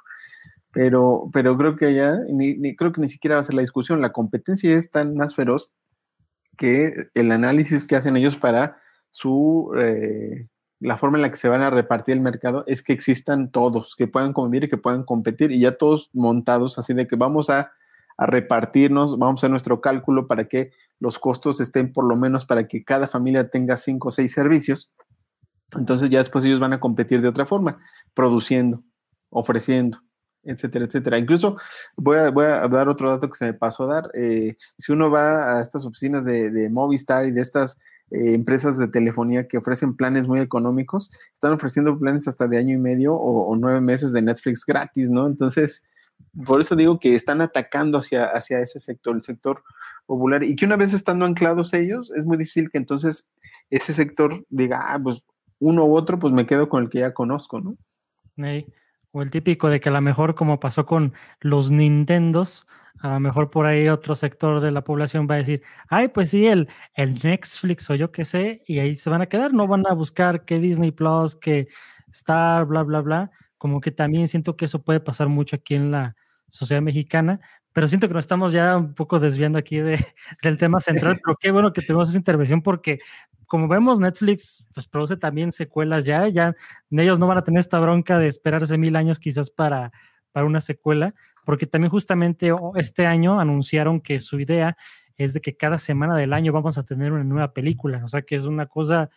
Pero, pero creo que allá, ni, creo que ni siquiera va a ser la discusión, la competencia es tan más feroz que el análisis que hacen ellos para su, la forma en la que se van a repartir el mercado es que existan todos, que puedan convivir y que puedan competir y ya todos montados así de que vamos a, a repartirnos, vamos a hacer nuestro cálculo para que los costos estén por lo menos para que cada familia tenga cinco o seis servicios. Entonces ya después ellos van a competir de otra forma, produciendo, ofreciendo, etcétera, etcétera. Incluso voy a, voy a dar otro dato que se me pasó a dar. Eh, si uno va a estas oficinas de, Movistar y de estas eh, empresas de telefonía que ofrecen planes muy económicos, están ofreciendo planes hasta de año y medio o nueve meses de Netflix gratis, ¿no? Entonces, por eso digo que están atacando hacia, hacia ese sector, el sector popular, y que una vez estando anclados ellos, es muy difícil que entonces ese sector diga, ah, pues uno u otro, pues me quedo con el que ya conozco, ¿no? O el típico de que a lo mejor como pasó con los Nintendos, a lo mejor por ahí otro sector de la población va a decir, ay, pues sí, el, el Netflix o yo qué sé, y ahí se van a quedar, no van a buscar que Disney Plus, que Star, bla, bla, bla. Como que también siento que eso puede pasar mucho aquí en la sociedad mexicana, pero siento que nos estamos ya un poco desviando aquí de, del tema central, pero qué bueno que tenemos esa intervención porque como vemos, Netflix pues, produce también secuelas ya, ya ellos no van a tener esta bronca de esperarse mil años quizás para, para una secuela, porque también justamente este año anunciaron que su idea es de que cada semana del año vamos a tener una nueva película, o sea que es una cosa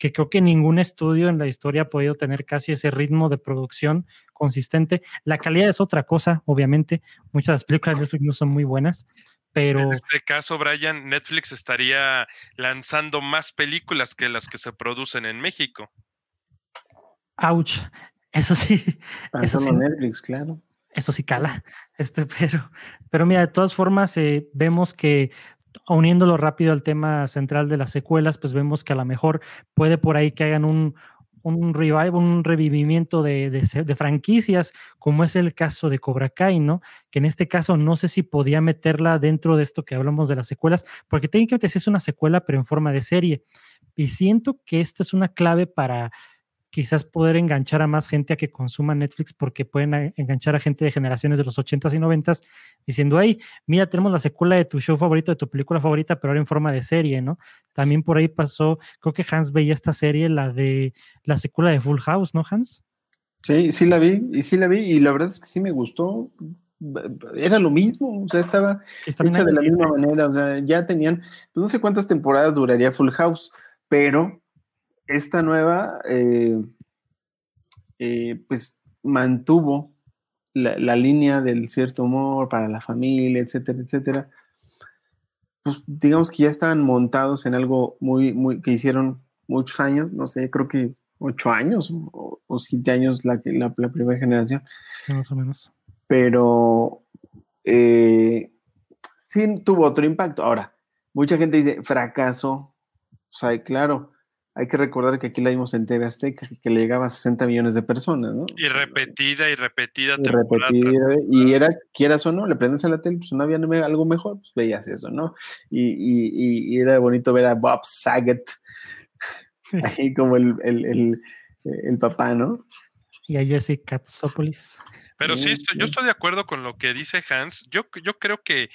que creo que ningún estudio en la historia ha podido tener casi ese ritmo de producción consistente. La calidad es otra cosa, obviamente, muchas de las películas de Netflix no son muy buenas, pero... En este caso, Brian, Netflix estaría lanzando más películas que las que se producen en México. Ouch. Eso sí. Eso sí. Netflix, claro eso sí cala. Este, pero, pero mira, de todas formas, eh, vemos que uniéndolo rápido al tema central de las secuelas, pues vemos que a lo mejor puede por ahí que hagan un, un revive, un revivimiento de, de, franquicias, como es el caso de Cobra Kai, ¿no? Que en este caso no sé si podía meterla dentro de esto que hablamos de las secuelas, porque técnicamente es una secuela, pero en forma de serie. Y siento que esta es una clave para quizás poder enganchar a más gente a que consuma Netflix porque pueden enganchar a gente de generaciones de los 80s y 90s diciendo, hey, mira, tenemos la secuela de tu show favorito, de tu película favorita, pero ahora en forma de serie, ¿no? También por ahí pasó, creo que Hans veía esta serie, la de la secuela de Full House, ¿no, Hans? Sí, sí la vi, y sí la vi, y la verdad es que sí me gustó. Era lo mismo, o sea, estaba hecha de la misma manera, o sea, ya tenían, pues no sé cuántas temporadas duraría Full House, pero esta nueva, eh, eh, pues mantuvo la, línea del cierto humor para la familia, etcétera, etcétera. Pues digamos que ya estaban montados en algo muy, muy, que hicieron muchos años, no sé, creo que ocho años o, siete años la, la, la, primera generación. Más o menos. Pero eh, sí tuvo otro impacto. Ahora, mucha gente dice fracaso. O sea, claro, hay que recordar que aquí la vimos en TV Azteca, que le llegaba a 60 millones de personas, ¿no? Y repetida y repetida. Y repetida, y era, quieras o no, le prendes a la tele, pues no había algo mejor, pues veías eso, ¿no? Y, y, era bonito ver a Bob Saget, ahí como el, el, el, papá, ¿no? Y a Jesse Katsopoulos. Pero sí, yo estoy de acuerdo con lo que dice Hans. Yo, yo creo que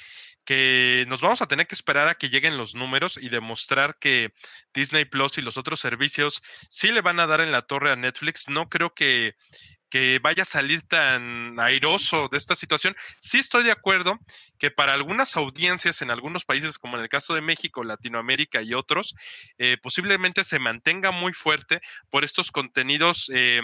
que nos vamos a tener que esperar a que lleguen los números y demostrar que Disney Plus y los otros servicios sí le van a dar en la torre a Netflix. No creo que, que vaya a salir tan airoso de esta situación. Sí estoy de acuerdo que para algunas audiencias en algunos países, como en el caso de México, Latinoamérica y otros, eh, posiblemente se mantenga muy fuerte por estos contenidos. Eh,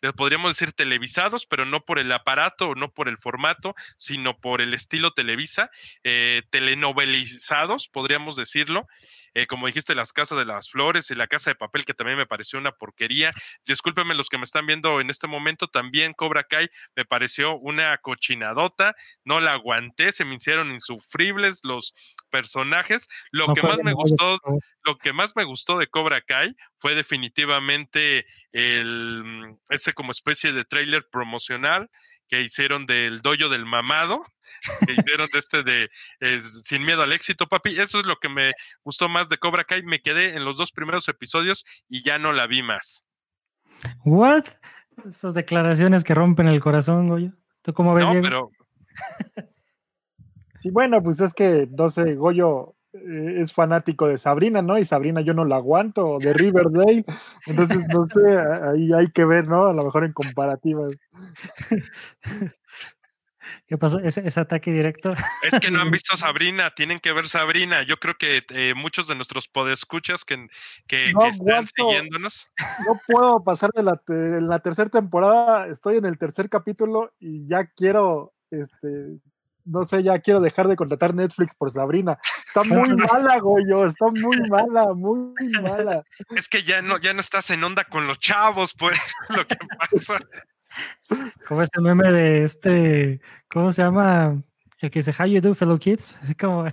les podríamos decir televisados, pero no por el aparato o no por el formato, sino por el estilo Televisa, eh, telenovelizados, podríamos decirlo. Eh, como dijiste, las casas de las flores y la casa de papel, que también me pareció una porquería. Discúlpenme los que me están viendo en este momento, también Cobra Kai me pareció una cochinadota, no la aguanté, se me hicieron insufribles los personajes. Lo que más me gustó, lo que más me gustó de Cobra Kai fue definitivamente el, ese como especie de trailer promocional que hicieron del doyo del mamado, que hicieron de este de Sin miedo al éxito, papi. Eso es lo que me gustó más de Cobra Kai. Me quedé en los dos primeros episodios y ya no la vi más. ¿What? Esas declaraciones que rompen el corazón, Goyo. ¿Tú cómo ves? No, pero. sí, bueno, pues es que, no sé, Goyo eh, es fanático de Sabrina, ¿no? Y Sabrina yo no la aguanto, de Riverdale. Entonces, no sé, ahí hay que ver, ¿no? A lo mejor en comparativas. ¿Qué pasó? ¿Ese, ataque directo? Es que no han visto Sabrina, tienen que ver Sabrina. Yo creo que eh, muchos de nuestros podescuchas que, que, que están siguiéndonos. No puedo pasar de la, la tercera temporada, estoy en el tercer capítulo y ya quiero este, no sé, ya quiero dejar de contratar Netflix por Sabrina. Está muy mala, Goyo, está muy mala, muy mala. Es que ya no, ya no estás en onda con los chavos, pues, lo que pasa. Como este meme de este, ¿cómo se llama? El que dice, How you do, fellow kids? Así como...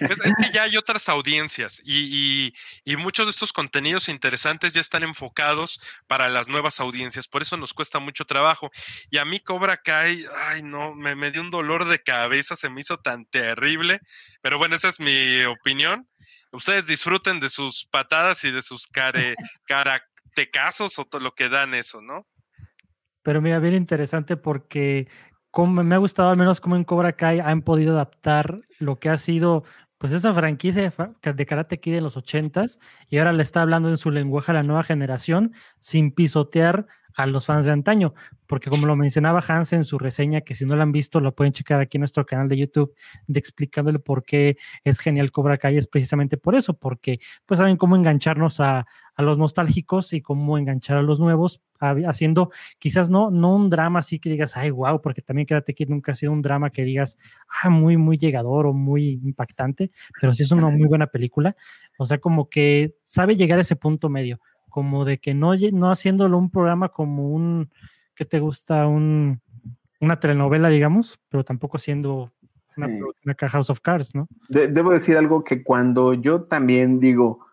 Es, que ya hay otras audiencias y, muchos de estos contenidos interesantes ya están enfocados para las nuevas audiencias, por eso nos cuesta mucho trabajo. Y a mí Cobra Kai, ay no, me, me dio un dolor de cabeza, se me hizo tan terrible, pero bueno, esa es mi opinión. Ustedes disfruten de sus patadas y de sus care, o todo lo que dan eso, ¿no? Pero mira, bien interesante porque me ha gustado al menos como en Cobra Kai han podido adaptar lo que ha sido pues esa franquicia de Karate Kid de los ochentas y ahora le está hablando en su lenguaje a la nueva generación sin pisotear a los fans de antaño, porque como lo mencionaba Hans en su reseña, que si no lo han visto, lo pueden checar aquí en nuestro canal de YouTube, de explicándole por qué es genial Cobra Kai, es precisamente por eso, porque pues saben cómo engancharnos a, a los nostálgicos y cómo enganchar a los nuevos, haciendo quizás no, no un drama así que digas, ay, wow, porque también quédate que nunca ha sido un drama que digas, ah, muy, muy llegador o muy impactante, pero sí es una muy buena película, o sea, como que sabe llegar a ese punto medio como de que no, no haciéndolo un programa como un, que te gusta? Un, una telenovela, digamos, pero tampoco haciendo una, una House of Cards, ¿no? debo decir algo que cuando yo también digo,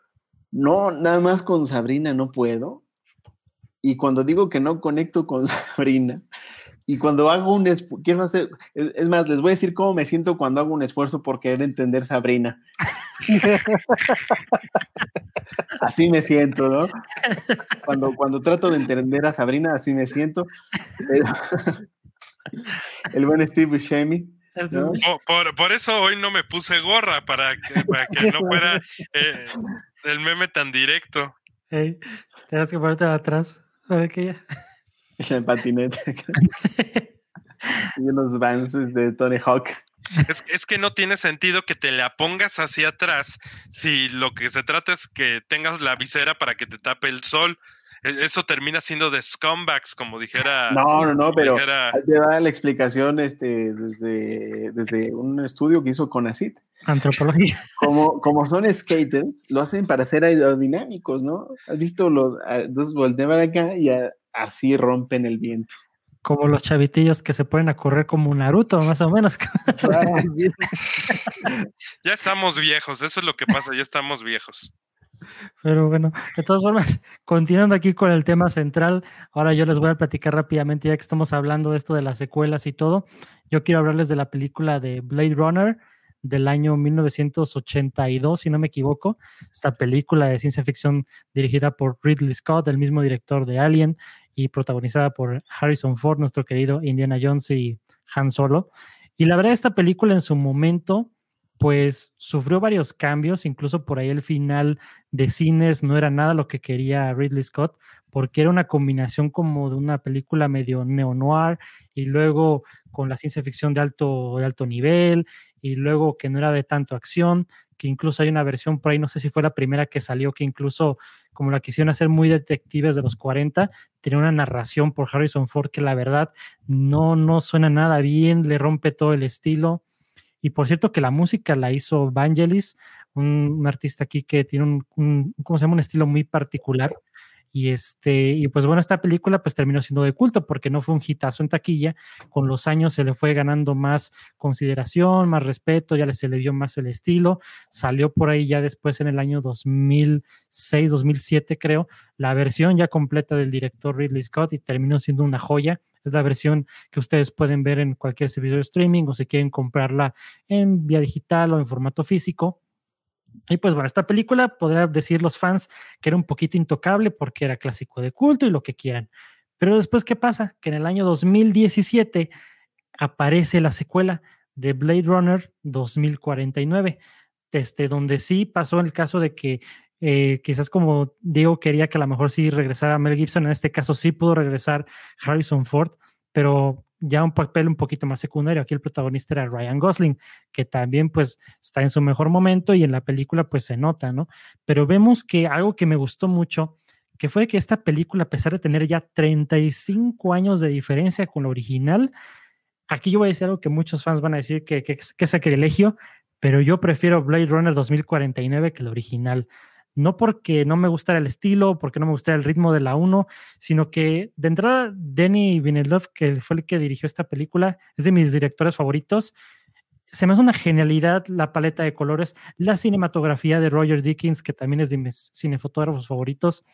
no, nada más con Sabrina no puedo, y cuando digo que no conecto con Sabrina, y cuando hago un quiero hacer, es, más, les voy a decir cómo me siento cuando hago un esfuerzo por querer entender Sabrina. así me siento, ¿no? Cuando, cuando trato de entender a Sabrina, así me siento. el buen Steve Buscemi. Por, eso hoy no me puse gorra, para que, para que no fuera eh, el meme tan directo. Hey, tienes que ponerte atrás. Para que ya. En patineta. y unos vans de Tony Hawk. Es, que no tiene sentido que te la pongas hacia atrás si lo que se trata es que tengas la visera para que te tape el sol. E, eso termina siendo de scumbags, como dijera. No, no, no, pero te da la explicación este, desde, desde un estudio que hizo con Acid. Antropología. Como, como son skaters, lo hacen para ser aerodinámicos, ¿no? ¿Has visto los dos voltean acá y así rompen el viento. Como los chavitillos que se ponen a correr como un Naruto, más o menos. ya estamos viejos, eso es lo que pasa, ya estamos viejos. Pero bueno, de todas formas, continuando aquí con el tema central, ahora yo les voy a platicar rápidamente, ya que estamos hablando de esto de las secuelas y todo, yo quiero hablarles de la película de Blade Runner del año 1982, si no me equivoco, esta película de ciencia ficción dirigida por Ridley Scott, el mismo director de Alien, y protagonizada por Harrison Ford, nuestro querido Indiana Jones y Han Solo. Y la verdad, esta película en su momento, pues sufrió varios cambios, incluso por ahí el final de cines no era nada lo que quería Ridley Scott, porque era una combinación como de una película medio neo-noir y luego con la ciencia ficción de alto, de alto nivel y luego que no era de tanto acción, que incluso hay una versión por ahí, no sé si fue la primera que salió, que incluso como la quisieron hacer muy detectives de los 40, tiene una narración por Harrison Ford que la verdad no, no suena nada bien, le rompe todo el estilo. Y por cierto que la música la hizo Vangelis, un, artista aquí que tiene un, ¿cómo se llama? un estilo muy particular. Y este, y pues bueno, esta película pues terminó siendo de culto porque no fue un hitazo en taquilla. Con los años se le fue ganando más consideración, más respeto, ya se le dio más el estilo. Salió por ahí ya después en el año 2006, 2007 creo, la versión ya completa del director Ridley Scott y terminó siendo una joya. Es la versión que ustedes pueden ver en cualquier servicio de streaming o si quieren comprarla en vía digital o en formato físico y pues bueno, esta película podría decir los fans que era un poquito intocable porque era clásico de culto y lo que quieran. Pero después, ¿qué pasa? Que en el año 2017 aparece la secuela de Blade Runner 2049, este, donde sí pasó el caso de que eh, quizás como Diego quería que a lo mejor sí regresara Mel Gibson, en este caso sí pudo regresar Harrison Ford, pero ya un papel un poquito más secundario. Aquí el protagonista era Ryan Gosling, que también pues está en su mejor momento y en la película pues se nota, ¿no? Pero vemos que algo que me gustó mucho, que fue que esta película, a pesar de tener ya 35 años de diferencia con la original, aquí yo voy a decir algo que muchos fans van a decir que, que, es sacrilegio, pero yo prefiero Blade Runner 2049 que la original no porque no me gustara el estilo, porque no me gustara el ritmo de la 1, sino que de entrada Denny que fue el que dirigió esta película, es de mis directores favoritos. se me hace una genialidad la paleta de colores, la cinematografía de Roger Dickens, que también es de mis cinefotógrafos favoritos.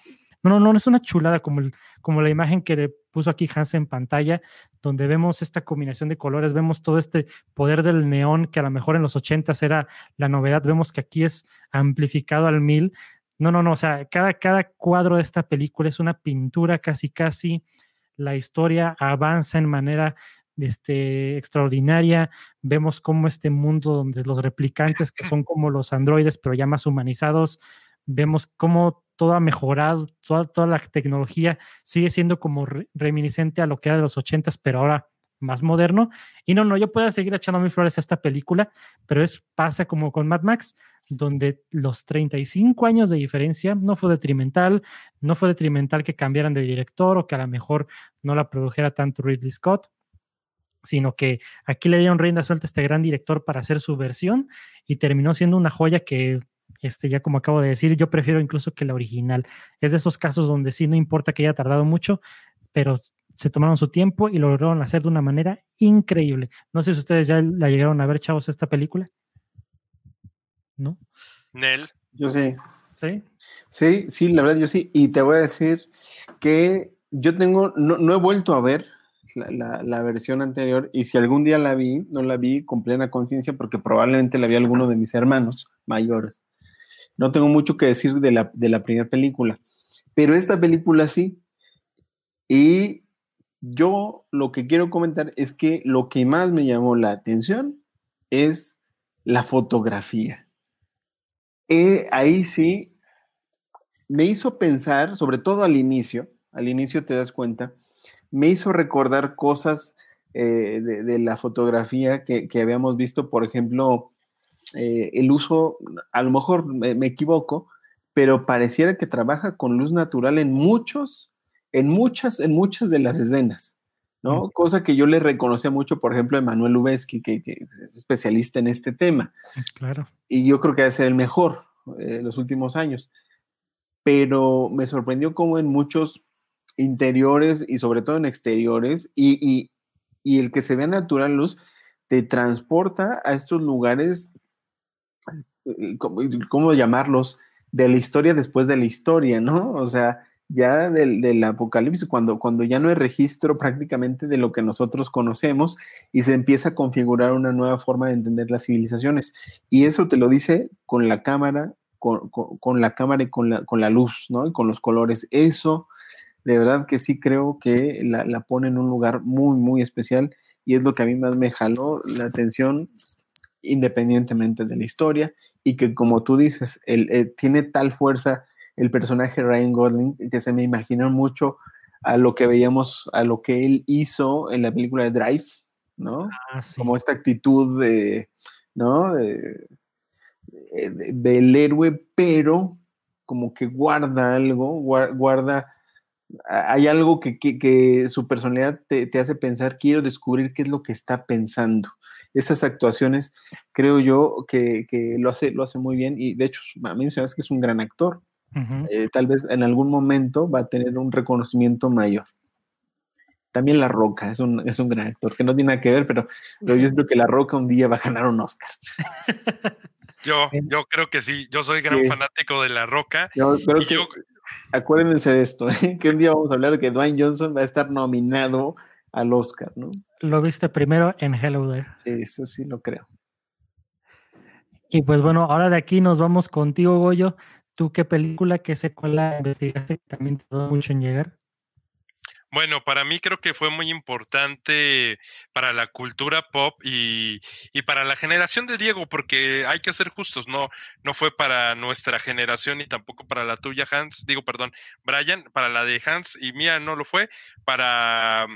No, no, no, es una chulada como, el, como la imagen que le puso aquí Hans en pantalla, donde vemos esta combinación de colores, vemos todo este poder del neón que a lo mejor en los ochentas era la novedad, vemos que aquí es amplificado al mil. No, no, no, o sea, cada, cada cuadro de esta película es una pintura casi, casi. La historia avanza en manera este, extraordinaria. Vemos cómo este mundo donde los replicantes, que son como los androides, pero ya más humanizados, vemos cómo todo ha mejorado, toda, toda la tecnología sigue siendo como reminiscente a lo que era de los ochentas, pero ahora más moderno. Y no, no, yo puedo seguir echando mis flores a esta película, pero es pasa como con Mad Max, donde los 35 años de diferencia no fue detrimental, no fue detrimental que cambiaran de director o que a lo mejor no la produjera tanto Ridley Scott sino que aquí le dieron rienda suelta a este gran director para hacer su versión y terminó siendo una joya que, este, ya como acabo de decir, yo prefiero incluso que la original. Es de esos casos donde sí no importa que haya tardado mucho, pero se tomaron su tiempo y lo lograron hacer de una manera increíble. No sé si ustedes ya la llegaron a ver, chavos, esta película. ¿No? Nel. Yo sí. ¿Sí? Sí, sí, la verdad yo sí. Y te voy a decir que yo tengo, no, no he vuelto a ver la, versión anterior y si algún día la vi, no la vi con plena conciencia porque probablemente la vi alguno de mis hermanos mayores. No tengo mucho que decir de la, de la primera película, pero esta película sí. Y yo lo que quiero comentar es que lo que más me llamó la atención es la fotografía. Eh, ahí sí me hizo pensar, sobre todo al inicio, al inicio te das cuenta, me hizo recordar cosas eh, de, la fotografía que, habíamos visto, por ejemplo, eh, el uso, a lo mejor me, equivoco, pero pareciera que trabaja con luz natural en muchos, en muchas, en muchas de las escenas, ¿no? Cosa que yo le reconocía mucho, por ejemplo, a Manuel Lubezki, que, es especialista en este tema. Claro. Y yo creo que debe ser el mejor en eh, los últimos años. Pero me sorprendió cómo en muchos interiores y sobre todo en exteriores y, el que se vea natural luz te transporta a estos lugares, ¿cómo, llamarlos? De la historia después de la historia, ¿no? O sea, ya del, apocalipsis, cuando, cuando ya no hay registro prácticamente de lo que nosotros conocemos y se empieza a configurar una nueva forma de entender las civilizaciones. Y eso te lo dice con la cámara, con, la cámara y con la, con la luz, ¿no? Y con los colores. Eso de verdad que sí creo que la, pone en un lugar muy, muy especial y es lo que a mí más me jaló la atención independientemente de la historia y que como tú dices, eh, tiene tal fuerza el personaje Ryan Gosling que se me imaginó mucho a lo que veíamos, a lo que él hizo en la película de Drive, ¿no? Ah, como esta actitud de, ¿no? del héroe, pero como que guarda algo, guarda hay algo que, su personalidad te, hace pensar, quiero descubrir qué es lo que está pensando. Esas actuaciones creo yo que, lo, hace, lo hace muy bien y de hecho a mí me parece que es un gran actor. Eh, tal vez en algún momento va a tener un reconocimiento mayor. También La Roca es un, es un gran actor, que no tiene nada que ver, pero, yo creo que La Roca un día va a ganar un Oscar. Yo, yo creo que sí, yo soy gran fanático de La Roca. Yo, acuérdense de esto, ¿eh? que un día vamos a hablar de que Dwayne Johnson va a estar nominado al Oscar, ¿no? Lo viste primero en Hello There. Sí, eso sí lo creo. Y pues bueno, ahora de aquí nos vamos contigo, Goyo. ¿Tú qué película, qué secuela investigaste que también te tardó mucho en llegar? Bueno, para mí creo que fue muy importante para la cultura pop y, para la generación de Diego, porque hay que ser justos, no, no fue para nuestra generación y tampoco para la tuya, Hans, digo, perdón, Brian, para la de Hans y mía no lo fue, para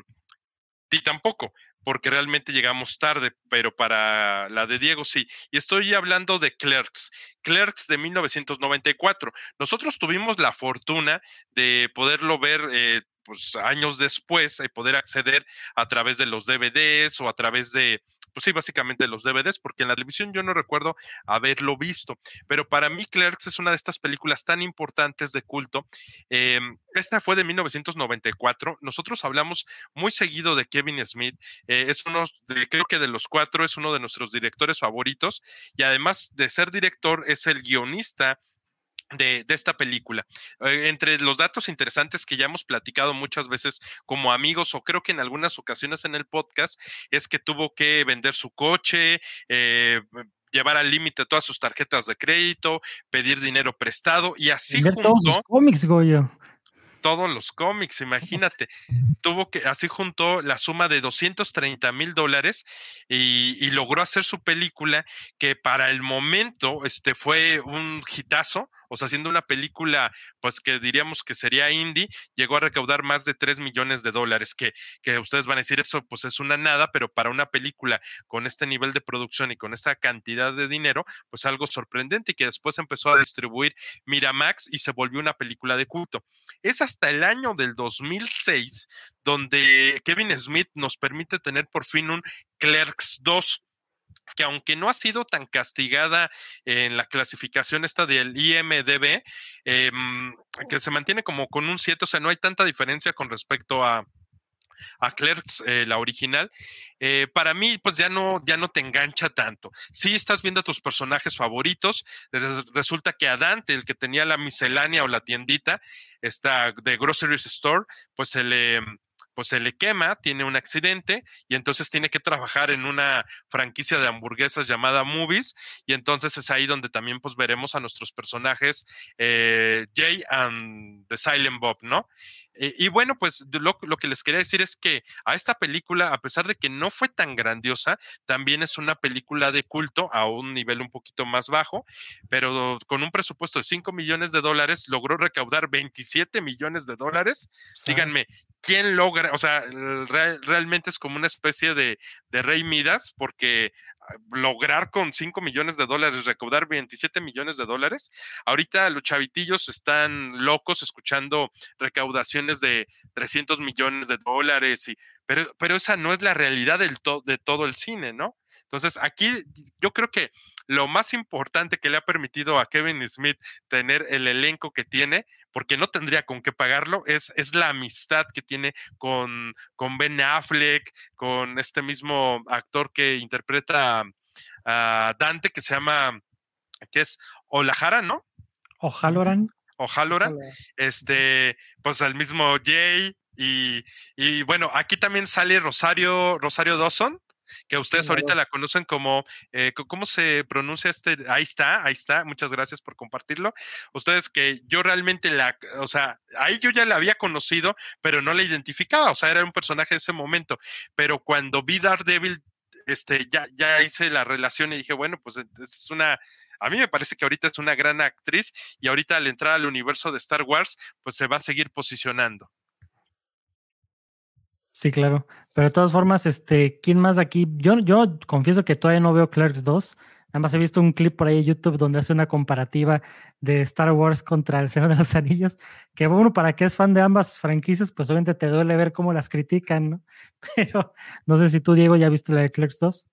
ti tampoco, porque realmente llegamos tarde, pero para la de Diego sí. Y estoy hablando de Clerks, Clerks de 1994. Nosotros tuvimos la fortuna de poderlo ver. Eh, pues años después poder acceder a través de los DVDs o a través de, pues sí, básicamente los DVDs, porque en la televisión yo no recuerdo haberlo visto, pero para mí Clerks es una de estas películas tan importantes de culto. Em, esta fue de 1994. Nosotros hablamos muy seguido de Kevin Smith. Eh, es uno, de, creo que de los cuatro, es uno de nuestros directores favoritos y además de ser director, es el guionista de, esta película. Eh, entre los datos interesantes que ya hemos platicado muchas veces como amigos o creo que en algunas ocasiones en el podcast es que tuvo que vender su coche, eh, llevar al límite todas sus tarjetas de crédito, pedir dinero prestado y así juntó cómics, Goyo todos los cómics, imagínate. Tuvo que, así juntó la suma de 230 mil dólares y, logró hacer su película que para el momento este, fue un hitazo, o sea, siendo una película, pues que diríamos que sería indie, llegó a recaudar más de 3 millones de dólares, que, que ustedes van a decir eso, pues es una nada, pero para una película con este nivel de producción y con esa cantidad de dinero, pues algo sorprendente y que después empezó a distribuir Miramax y se volvió una película de culto. Es hasta el año del 2006 donde Kevin Smith nos permite tener por fin un Clerks 2 que aunque no ha sido tan castigada en la clasificación esta del IMDB, em, que se mantiene como con un 7, o sea, no hay tanta diferencia con respecto a, a Clerks, eh, la original, eh, para mí, pues ya no, ya no te engancha tanto. Si estás viendo a tus personajes favoritos, resulta que a Dante, el que tenía la miscelánea o la tiendita, esta de Groceries Store, pues se le pues se le quema, tiene un accidente y entonces tiene que trabajar en una franquicia de hamburguesas llamada Movies y entonces es ahí donde también pues veremos a nuestros personajes eh, Jay and the Silent Bob, ¿no? Eh, y bueno, pues lo, que les quería decir es que a esta película, a pesar de que no fue tan grandiosa, también es una película de culto a un nivel un poquito más bajo, pero con un presupuesto de 5 millones de dólares logró recaudar 27 millones de dólares. Díganme, ¿quién logra? O sea, realmente es como una especie de, de rey Midas, porque lograr con 5 millones de dólares recaudar 27 millones de dólares. Ahorita los chavitillos están locos escuchando recaudaciones de 300 millones de dólares, y, pero, pero esa no es la realidad del de todo el cine, ¿no? Entonces, aquí yo creo que lo más importante que le ha permitido a Kevin Smith tener el elenco que tiene, porque no tendría con qué pagarlo, es, es la amistad que tiene con, con Ben Affleck, con este mismo actor que interpreta a Dante, que se llama, que es Olajara, ¿no? Ojaloran. Ojaloran. Este, pues al mismo Jay. Y, y bueno, aquí también sale Rosario, Rosario Dawson, que ustedes ahorita la conocen como, eh, ¿cómo se pronuncia este? Ahí está, ahí está, muchas gracias por compartirlo. Ustedes que yo realmente la, o sea, ahí yo ya la había conocido, pero no la identificaba, o sea, era un personaje de ese momento, pero cuando vi Daredevil, este, ya, ya hice la relación y dije, bueno, pues es una, a mí me parece que ahorita es una gran actriz y ahorita al entrar al universo de Star Wars, pues se va a seguir posicionando. Sí, claro. Pero de todas formas, este, ¿quién más aquí? Yo, yo confieso que todavía no veo Clerks 2. Nada más he visto un clip por ahí en YouTube donde hace una comparativa de Star Wars contra El Señor de los Anillos. Que bueno, para que es fan de ambas franquicias, pues obviamente te duele ver cómo las critican, ¿no? Pero no sé si tú, Diego, ya viste la de Clerks 2.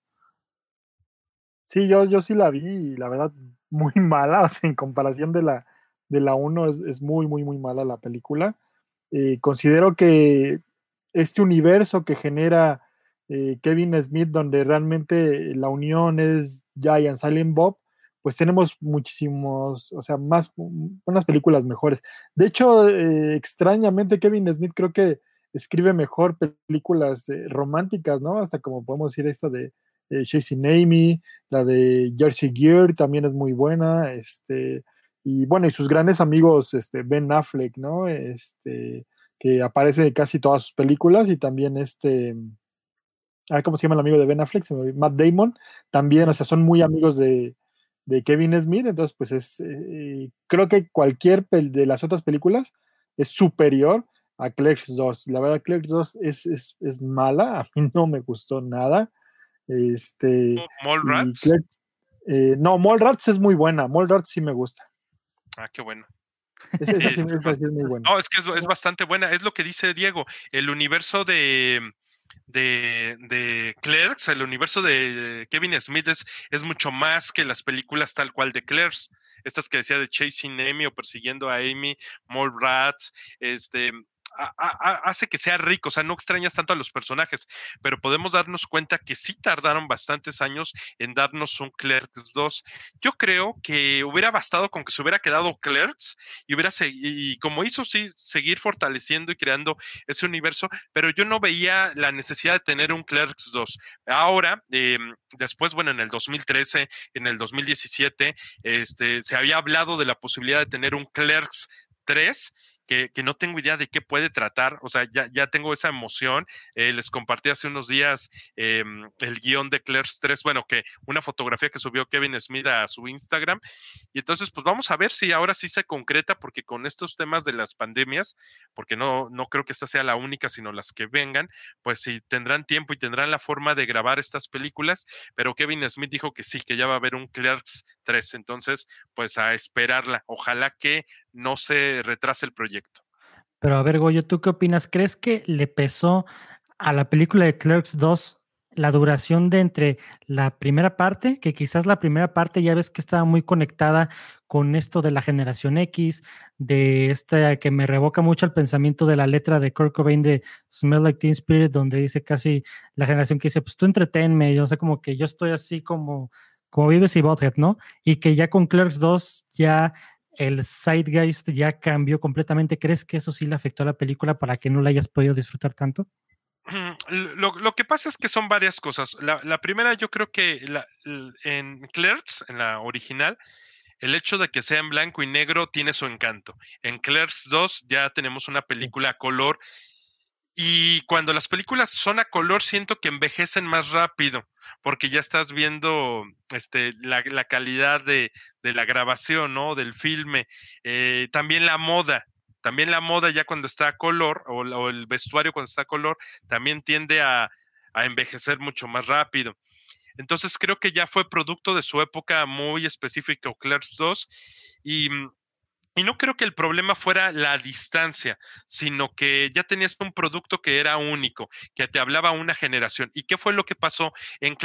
Sí, yo, yo sí la vi y la verdad, muy mala. O sea, en comparación de la, de la 1, es, muy, muy, muy mala la película. Eh, considero que este universo que genera eh, Kevin Smith, donde realmente la unión es Giant Silent Bob, pues tenemos muchísimos, o sea, más, unas películas mejores. De hecho, eh, extrañamente, Kevin Smith creo que escribe mejor películas eh, románticas, ¿no? Hasta como podemos decir esta de Chasing Amy, la de Jersey Gear también es muy buena, este, y bueno, y sus grandes amigos, este, Ben Affleck, ¿no? Este, que aparece en casi todas sus películas, y también este, ¿cómo se llama el amigo de Ben Affleck? Matt Damon, también, o sea, son muy amigos de, Kevin Smith, entonces pues es, eh, creo que cualquier de las otras películas es superior a Clerks 2. La verdad, Clerks 2 es, es, mala, a mí no me gustó nada. Este, ¿Mallrats? Eh, no, Mallrats es muy buena, Mallrats sí me gusta. Ah, qué bueno. Es, No, es que es, bastante buena. Es lo que dice Diego. El universo de, de, de, Clerks, el universo de Kevin Smith es, es, mucho más que las películas tal cual de Clerks. Estas que decía de Chasing Amy o Persiguiendo a Amy, More Rats, este, hace que sea rico, o sea, no extrañas tanto a los personajes, pero podemos darnos cuenta que sí tardaron bastantes años en darnos un Clerks 2. Yo creo que hubiera bastado con que se hubiera quedado Clerks y hubiera y como hizo sí seguir fortaleciendo y creando ese universo, pero yo no veía la necesidad de tener un Clerks 2. Ahora, em, después, bueno, en el 2013, en el 2017, este, se había hablado de la posibilidad de tener un Clerks 3 que, no tengo idea de qué puede tratar, o sea, ya, ya tengo esa emoción. Eh, les compartí hace unos días em, el guion de Clerks 3, bueno, que una fotografía que subió Kevin Smith a su Instagram. Y entonces, pues vamos a ver si ahora sí se concreta, porque con estos temas de las pandemias, porque no, no creo que esta sea la única, sino las que vengan, pues sí tendrán tiempo y tendrán la forma de grabar estas películas, pero Kevin Smith dijo que sí, que ya va a haber un Clerks 3, entonces, pues a esperarla. Ojalá que no se retrase el proyecto. Pero a ver, Goyo, ¿tú qué opinas? ¿Crees que le pesó a la película de Clerks 2 la duración de entre la primera parte, que quizás la primera parte ya ves que estaba muy conectada con esto de la generación X, de esta que me revoca mucho el pensamiento de la letra de Kurt Cobain de Smell Like Teen Spirit, donde dice casi la generación que dice, pues tú entretenme, yo sé como que yo estoy así como, como vives y Bothead, ¿no? Y que ya con Clerks 2 ya el Zeitgeist ya cambió completamente. ¿Crees que eso sí le afectó a la película para que no la hayas podido disfrutar tanto? Lo, que pasa es que son varias cosas. La, primera, yo creo que en Clerks, en la original, el hecho de que sea en blanco y negro tiene su encanto. En Clerks 2 ya tenemos una película a color y cuando las películas son a color siento que envejecen más rápido porque ya estás viendo este, la, calidad de, la grabación, ¿no? Del filme. Eh, también la moda. También la moda ya cuando está a color, o, el vestuario cuando está a color, también tiende a, a envejecer mucho más rápido. Entonces creo que ya fue producto de su época muy específica, Clerks 2, y mm, y no creo que el problema fuera la distancia, sino que ya tenías un producto que era único, que te hablaba una generación. ¿Y qué fue lo que pasó? En,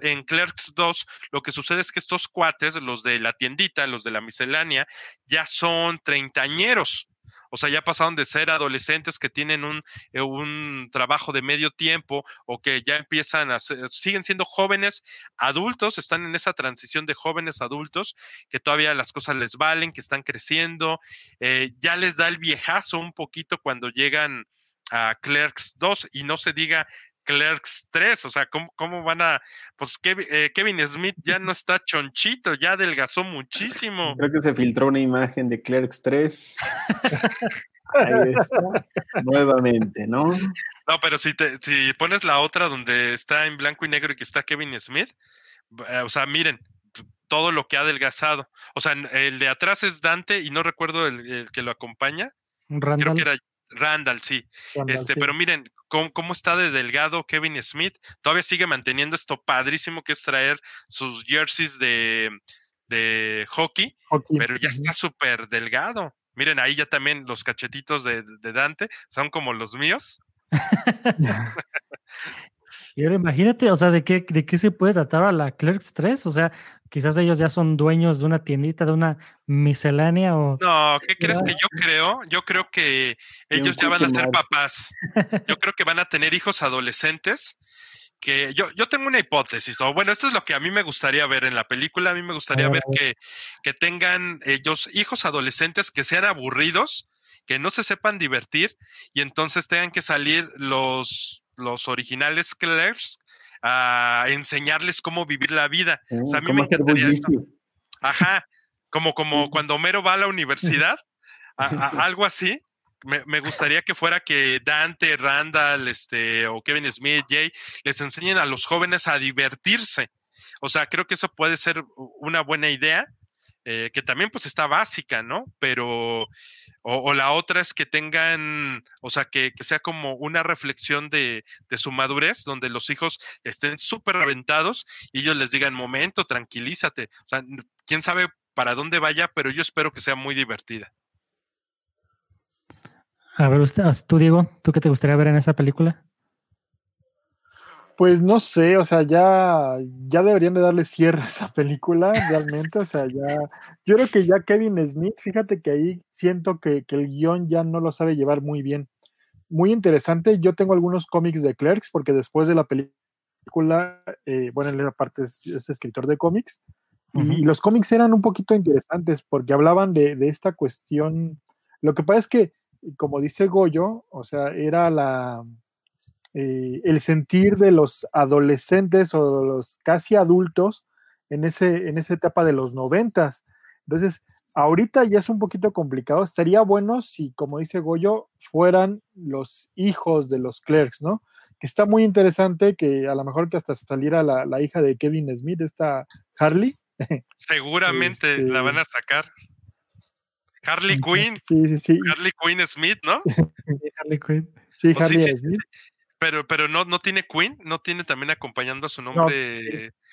en Clerks 2, lo que sucede es que estos cuates, los de la tiendita, los de la miscelánea, ya son treintañeros. O sea, ya pasaron de ser adolescentes que tienen un, eh, un trabajo de medio tiempo o que ya empiezan a ser, siguen siendo jóvenes adultos, están en esa transición de jóvenes adultos, que todavía las cosas les valen, que están creciendo, eh, ya les da el viejazo un poquito cuando llegan a Clerks 2 y no se diga Clerks 3, o sea, ¿cómo, van a, pues eh, Kevin, Smith ya no está chonchito, ya adelgazó muchísimo. Creo que se filtró una imagen de Clerks 3. Ahí está, nuevamente, ¿no? No, pero si, te, si pones la otra donde está en blanco y negro y que está Kevin Smith, eh, o sea, miren, todo lo que ha adelgazado. O sea, el de atrás es Dante y no recuerdo el, que lo acompaña. Creo que era Randall, sí. este, pero miren cómo, está de delgado Kevin Smith. Todavía sigue manteniendo esto padrísimo que es traer sus jerseys de, de hockey, pero ya está súper delgado. Miren, ahí ya también los cachetitos de, de Dante son como los míos. Y ahora imagínate, o sea, ¿de qué, ¿de qué se puede tratar a la Clerks 3? O sea, quizás ellos ya son dueños de una tiendita, de una miscelánea o... No, ¿qué crees que yo creo? Yo creo que ellos ya van a ser papás. Yo creo que van a tener hijos adolescentes que yo, yo tengo una hipótesis, o bueno, esto es lo que a mí me gustaría ver en la película, a mí me gustaría ver que, que tengan ellos hijos adolescentes que sean aburridos, que no se sepan divertir y entonces tengan que salir los los originales Clerks a enseñarles cómo vivir la vida. o sea, a mí me encantaría Ajá, como, como cuando Homero va a la universidad, algo así. Me, gustaría que fuera que Dante, Randall, este, o Kevin Smith, Jay, les enseñen a los jóvenes a divertirse. O sea, creo que eso puede ser una buena idea, eh, que también pues está básica, ¿no? Pero o, la otra es que tengan, o sea, que, sea como una reflexión de, su madurez, donde los hijos estén súper aventados y ellos les digan, momento, tranquilízate. O sea, quién sabe para dónde vaya, pero yo espero que sea muy divertida. A ver, usted, tú, Diego, ¿tú qué te gustaría ver en esa película? Pues no sé, o sea, ya, ya deberían de darle cierre a esa película, realmente, o sea, ya, yo creo que ya Kevin Smith, fíjate que ahí siento que, que el guion ya no lo sabe llevar muy bien. Muy interesante, yo tengo algunos cómics de Clerks, porque después de la película, eh, bueno, él aparte es, es escritor de cómics, y, y los cómics eran un poquito interesantes, porque hablaban de, de esta cuestión, lo que pasa es que, como dice Goyo, o sea, era la eh, el sentir de los adolescentes o los casi adultos en, ese, en esa etapa de los noventas. Entonces, ahorita ya es un poquito complicado. Estaría bueno si, como dice Goyo, fueran los hijos de los clerks, ¿no? Que está muy interesante que a lo mejor que hasta saliera la, la hija de Kevin Smith, esta Harley. Seguramente Este- la van a sacar. Harley Quinn, Sí, sí, sí. Harley Quinn Smith, ¿no? Sí, Harley Quinn. Sí, Harley Smith. Pero, pero no, no tiene Quinn, no tiene también acompañando a su nombre.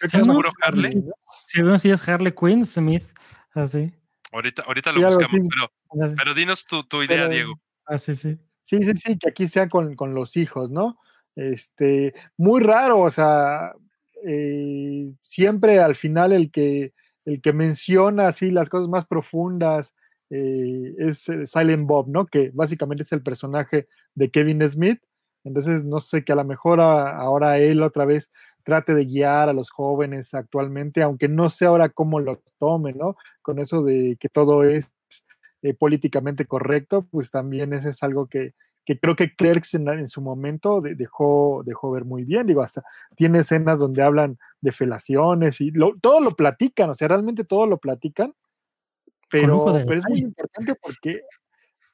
¿Seguro Harley? ¿no? Sí, bueno, sí es Harley Quinn Smith, así. Ahorita, ahorita lo buscamos, pero, pero dinos tu, tu idea, Pero- Diego. Ah, sí, sí. Sí, sí, sí, que aquí sea con, con los hijos, ¿no? Este, muy raro, o sea, eh, siempre al final el que, el que menciona así las cosas más profundas eh, es eh, Silent Bob, ¿no? Que básicamente es el personaje de Kevin Smith. Entonces, no sé, que a lo mejor a- ahora él otra vez trate de guiar a los jóvenes actualmente, aunque no sé ahora cómo lo tome, ¿no? Con eso de que todo es eh, políticamente correcto, pues también ese es algo que, que creo que Clerks en, su momento de- dejó, dejó ver muy bien. Digo, hasta tiene escenas donde hablan de felaciones y lo- todo lo platican, o sea, realmente todo lo platican, pero, pero es muy importante porque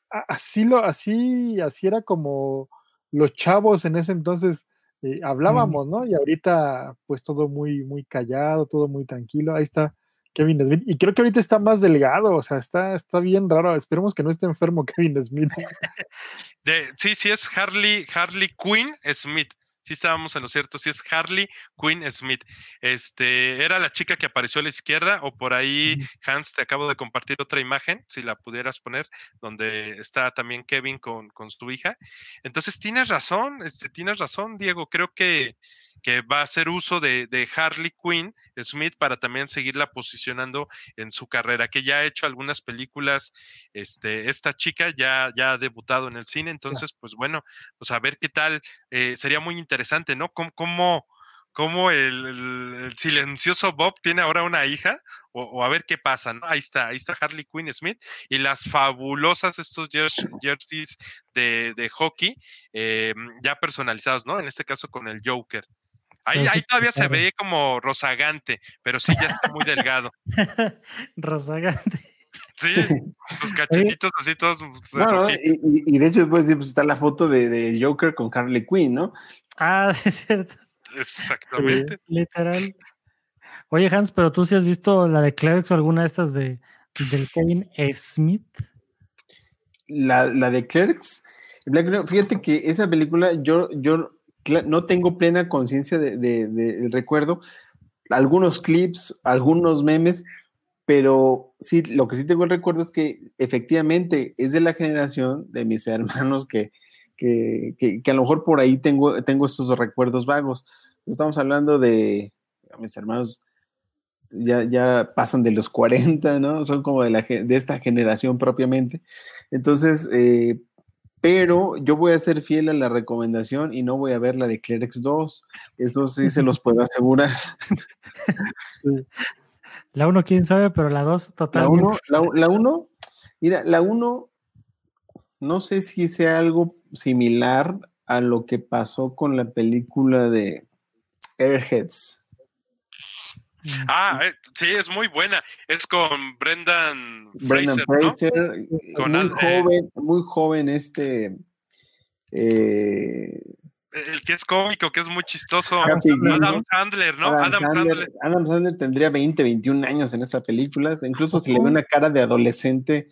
así, lo, así, así era como los chavos en ese entonces eh, hablábamos, ¿no? Y ahorita, pues todo muy, muy callado, todo muy tranquilo. Ahí está Kevin Smith. Y creo que ahorita está más delgado, o sea, está, está bien raro. Esperemos que no esté enfermo Kevin Smith. De, sí, sí es Harley, Harley Quinn Smith. Sí estábamos en lo cierto, sí es Harley Quinn Smith. Este, era la chica que apareció a la izquierda, o por ahí, Hans, te acabo de compartir otra imagen, si la pudieras poner, donde está también Kevin con, con su hija. Entonces, tienes razón, este, tienes razón, Diego. Creo que, que va a hacer uso de, de Harley Quinn Smith para también seguirla posicionando en su carrera, que ya ha hecho algunas películas este, esta chica ya, ya ha debutado en el cine, entonces, pues bueno, pues a ver qué tal, eh, sería muy interesante, ¿no? ¿Cómo, cómo, cómo el, el- el silencioso Bob tiene ahora una hija? O, o a ver qué pasa, ¿no? Ahí está, ahí está Harley Quinn Smith y las fabulosas estos jers- jerseys de, de hockey eh, ya personalizados, ¿no? En este caso con el Joker. Ahí, ahí sí, todavía se ve como rozagante, pero sí ya está muy delgado. Rozagante. Sí, sus cachetitos así todos No, no, rojitos. y, de hecho, pues, pues, está la foto de, de Joker con Harley Quinn, ¿no? Ah, sí, es cierto. Exactamente. Literal. Oye, Hans, pero tú sí has visto la de Clerks o alguna de estas de del Kevin Smith. La, la de Clerks. Black Mirror, fíjate que esa película yo, yo no tengo plena conciencia de- de- recuerdo. Algunos clips, algunos memes, pero sí, lo que sí tengo el recuerdo es que efectivamente es de la generación de mis hermanos que, que, que- que a lo mejor por ahí tengo, tengo estos recuerdos vagos. Estamos hablando de mis hermanos ya, ya pasan de los 40, ¿no? Son como de, la, de esta generación propiamente. Entonces, eh, pero yo voy a ser fiel a la recomendación y no voy a ver la de Clerex 2. Eso sí se los puedo asegurar. La uno, quién sabe, pero la dos, La totalmente. 1, la, la uno, mira, la 1, no sé si sea algo similar a lo que pasó con la película de Airheads. Ah, eh, sí, es muy buena. Es con Brendan Brendan Fraser, ¿no? Fraser, Con muy joven, muy joven este. eh, El que es cómico, que es muy chistoso. Adam Gilmore. Sandler, ¿no? Adam, Adam Sandler, Sandler. Adam Sandler tendría 20, 21 años en esa película. Incluso se le ve una cara de adolescente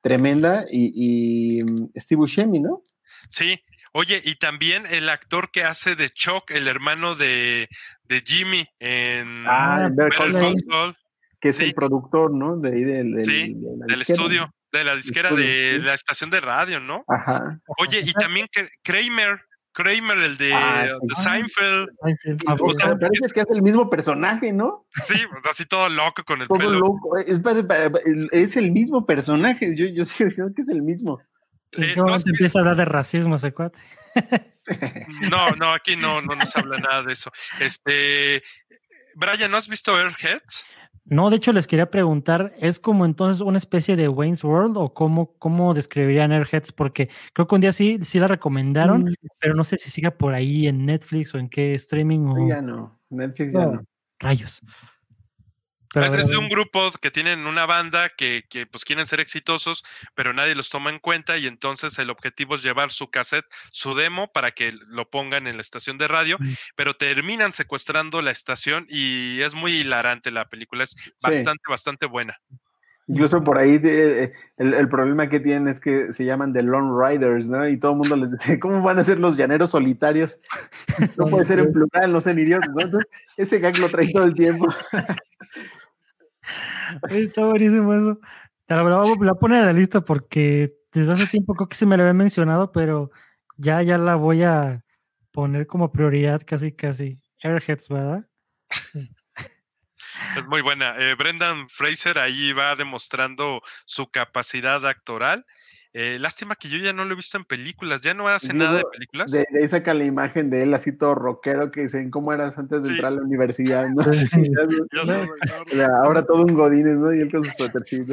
tremenda. Y, y, mm, Steve Buscemi, ¿no? Sí. Oye, y también el actor que hace de Chuck, el hermano de, de Jimmy en Ah, Better Better Call Call Saul, Saul, que es sí. el productor, ¿no? De ahí del, del, Sí, de la del estudio, de la disquera Estudio, de sí. la estación de radio, ¿no? Ajá. Oye, y también Kr- Kramer, Kramer, el de, Ah, de. Seinfeld. Seinfeld. Ah, o sea, me parece que es el mismo personaje, ¿no? Sí, pues, así todo loco con el Todo pelo. loco. Es, para- para- es el mismo personaje. Yo, yo sigo diciendo que es el mismo. ¿En Eh, qué ¿no has momento empieza a hablar de racismo ese cuate? No, no, aquí no, no nos habla nada de eso. Este, Brian, ¿no has visto Airheads? No, de hecho les quería preguntar, ¿es como entonces una especie de Wayne's World o cómo, cómo describirían Airheads? Porque creo que un día sí, sí la recomendaron, Mm, pero no sé si siga por ahí en Netflix o en qué streaming o Ya no. Netflix ya No. no. rayos. Pero, Es, es de un grupo que tienen una banda que, que, pues quieren ser exitosos, pero nadie los toma en cuenta y entonces el objetivo es llevar su cassette, su demo para que lo pongan en la estación de radio, Mm. pero terminan secuestrando la estación y es muy hilarante la película, es bastante, bastante buena. Incluso por ahí de- eh, el, el problema que tienen es que se llaman The Lone Riders, ¿no? Y todo el mundo les dice, ¿cómo van a ser los llaneros solitarios? No puede ser en plural, no sean idiotas, ¿no? Entonces, ese gag lo trae todo el tiempo. Está buenísimo eso. La, la voy a poner en la lista porque desde hace tiempo creo que se me lo había mencionado, pero ya, ya la voy a poner como prioridad casi, casi. Airheads, ¿verdad? Es muy buena. Eh, Brendan Fraser ahí va demostrando su capacidad actoral. Eh, lástima que yo ya no lo he visto en películas, ya no hace nada de películas. De, de ahí saca la imagen de él así todo rockero que dicen, ¿cómo eras antes de Sí. entrar a la universidad? ¿no? Ahora todo un godines, ¿no? Y él con su suétercito,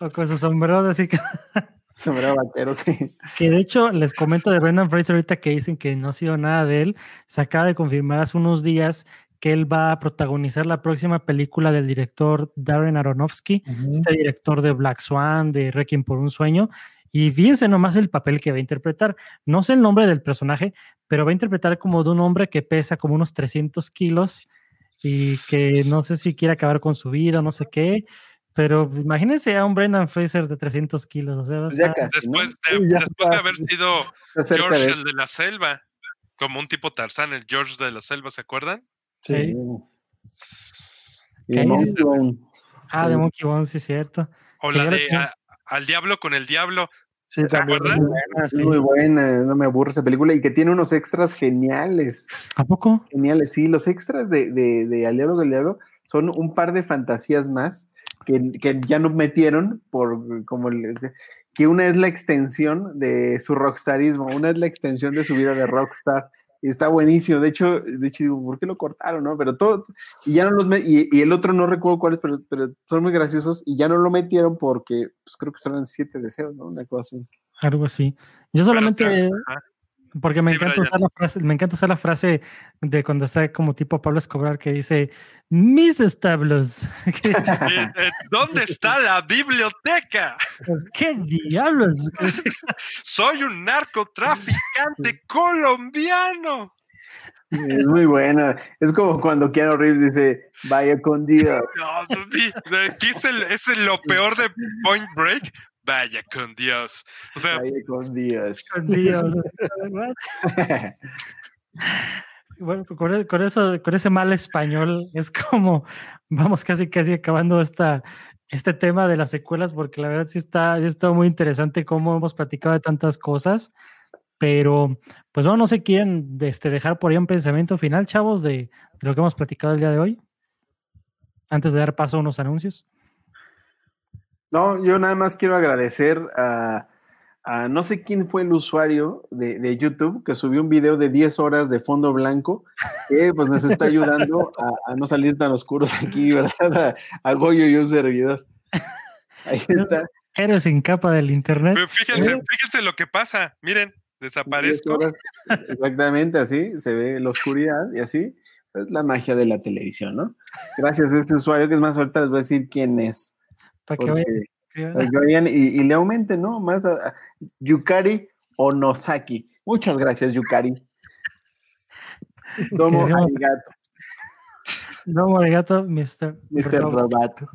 O con su sombrero, así que, sombrero vaquero, sí. que de hecho les comento de Brendan Fraser ahorita que dicen que no ha sido nada de él. Se acaba de confirmar hace unos días que él va a protagonizar la próxima película del director Darren Aronofsky. este director de Black Swan, de Requiem por un sueño, y fíjense nomás el papel que va a interpretar. No sé el nombre del personaje, pero va a interpretar como de un hombre que pesa como unos 300 kilos y que no sé si quiere acabar con su vida o no sé qué, pero imagínense a un Brendan Fraser de 300 kilos, o sea, va a Pues estar- casi, ¿no? Después de, Sí, ya después de está. haber sido George de el de la selva, como un tipo Tarzán, el George de la selva, ¿se acuerdan? Sí. ¿Qué? Monkey Bone. Ah, de Monkey Bone, sí, es cierto. O la de a- Al diablo con el diablo. Sí, ¿Se también. acuerdan? Ah, Es sí. muy buena, no me aburre esa película y que tiene unos extras geniales. ¿A poco? Geniales, sí, los extras de, de, de Al Diablo del Diablo son un par de fantasías más que, que ya no metieron por como el- que una es la extensión de su rockstarismo, una es la extensión de su vida de rockstar. Está buenísimo. De hecho, de hecho digo, ¿por qué lo cortaron? No? Pero todo, y ya no los met- y, y el otro no recuerdo cuáles, pero, pero son muy graciosos y ya no lo metieron porque pues creo que son siete deseos, ¿no? Una cosa así. Algo así. Yo Pero solamente, está-. Porque me Sí, encanta usar la frase, me encanta usar la frase de cuando está como tipo Pablo Escobar que dice mis establos. ¿Qué, Eh, ¿Dónde está la biblioteca? ¿Qué diablos? Soy un narcotraficante colombiano. Es muy buena. Es como cuando Keanu Reeves dice, vaya con Dios. No, pues sí, aquí es, el- es el- lo peor de Point Break. Vaya con Dios. O sea, Vaya con Dios. Con Dios. Bueno, con, con eso, con ese mal español, es como vamos casi casi acabando esta, este tema de las secuelas, porque la verdad sí está, sí está muy interesante cómo hemos platicado de tantas cosas. Pero, pues bueno, no se quieren este, dejar por ahí un pensamiento final, chavos, de, de lo que hemos platicado el día de hoy. Antes de dar paso a unos anuncios. No, yo nada más quiero agradecer a, a no sé quién fue el usuario de, de YouTube que subió un video de 10 horas de fondo blanco que pues nos está ayudando a, a no salir tan oscuros aquí, ¿verdad? A, a Goyo y un servidor. Ahí está. Héroes sin capa del internet. pero fíjense, fíjense lo que pasa. Miren, 10 desaparezco. exactamente así, se ve la oscuridad y así. Es la magia de la televisión, ¿no? Gracias a este usuario que es más ahorita les voy a decir quién es. Para que vayan. Y, y le aumenten, ¿no? Más a, a Yukari Onosaki. Muchas gracias, Yukari. Decimos- arigato, No, arigato, Mr. Mr. Robato.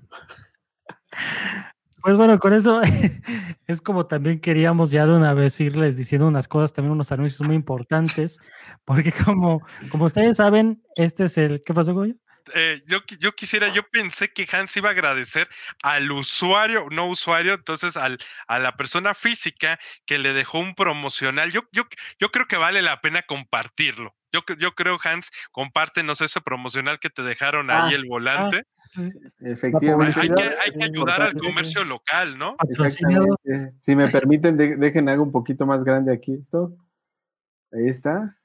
Pues bueno, con eso es como también queríamos ya de una vez irles diciendo unas cosas, también unos anuncios muy importantes, porque como, como ustedes saben, este es el, ¿qué pasó, Goyo? Eh, yo, yo quisiera, yo pensé que Hans iba a agradecer al usuario, no usuario, entonces al, a la persona física que le dejó un promocional. Yo, yo, yo creo que vale la pena compartirlo. Yo, yo creo, Hans, compártenos ese promocional que te dejaron ahí Ah, el volante. Efectivamente. hay, que, hay ayudar al comercio local, ¿no? Exactamente. Si me permiten, de- dejen algo un poquito más grande aquí esto. Ahí está.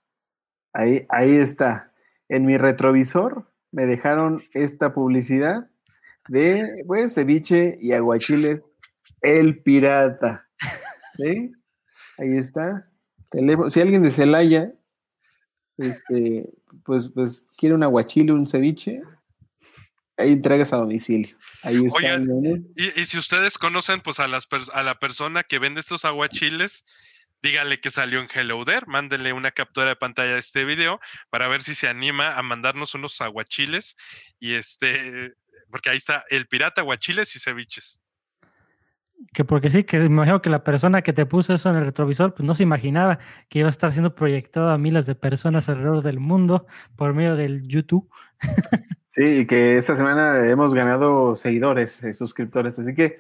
Ahí, ahí está. En mi retrovisor me dejaron esta publicidad de pues ceviche y aguachiles El Pirata. ¿Sí? Ahí está. Teléfono- Si alguien de Celaya este, pues, pues quiere un aguachile, un ceviche, ahí entregas a domicilio. Ahí está. Oigan. Y, y si ustedes conocen pues a, las a la persona que vende estos aguachiles, díganle que salió en Hello There, mándenle una captura de pantalla de este video para ver si se anima a mandarnos unos aguachiles y este, porque ahí está el pirata aguachiles y ceviches. Que porque sí, que me imagino que la persona que te puso eso en el retrovisor, pues no se imaginaba que iba a estar siendo proyectado a miles de personas alrededor del mundo por medio del YouTube. Sí, y que esta semana hemos ganado seguidores, eh, suscriptores. Así que,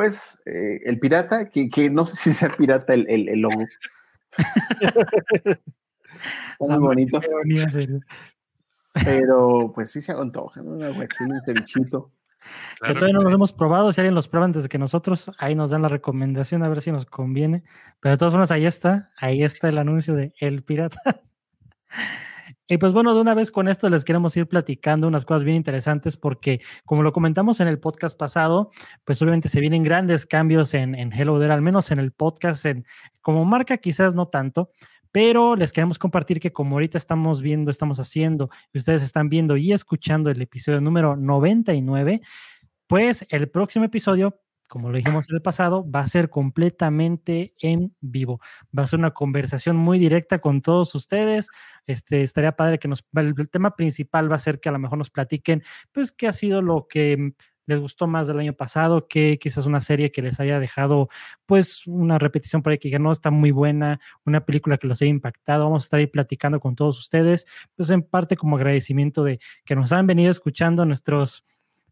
pues, eh, el pirata, que, que no sé si sea pirata el, el, el logo. Muy bonito, pero pues sí se antoja, ¿no? Un aguachile, un cevichito. que todavía no los sí. hemos probado. Si alguien los prueba antes de que nosotros, ahí nos dan la recomendación a ver si nos conviene. Pero de todas formas, ahí está, ahí está el anuncio de El Pirata. Y pues bueno, de una vez con esto les queremos ir platicando unas cosas bien interesantes porque como lo comentamos en el podcast pasado, pues obviamente se vienen grandes cambios en, en Hello There, al menos en el podcast, en, como marca quizás no tanto, pero les queremos compartir que como ahorita estamos viendo, estamos haciendo, y ustedes están viendo y escuchando el episodio número 99, pues el próximo episodio, como lo dijimos en el pasado, va a ser completamente en vivo. Va a ser una conversación muy directa con todos ustedes. Este, estaría padre que nos, el, tema principal va a ser que a lo mejor nos platiquen, pues, qué ha sido lo que les gustó más del año pasado, que quizás una serie que les haya dejado, pues, una repetición por ahí que no está muy buena, una película que los haya impactado. Vamos a estar ahí platicando con todos ustedes, pues, en parte como agradecimiento de que nos han venido escuchando nuestros,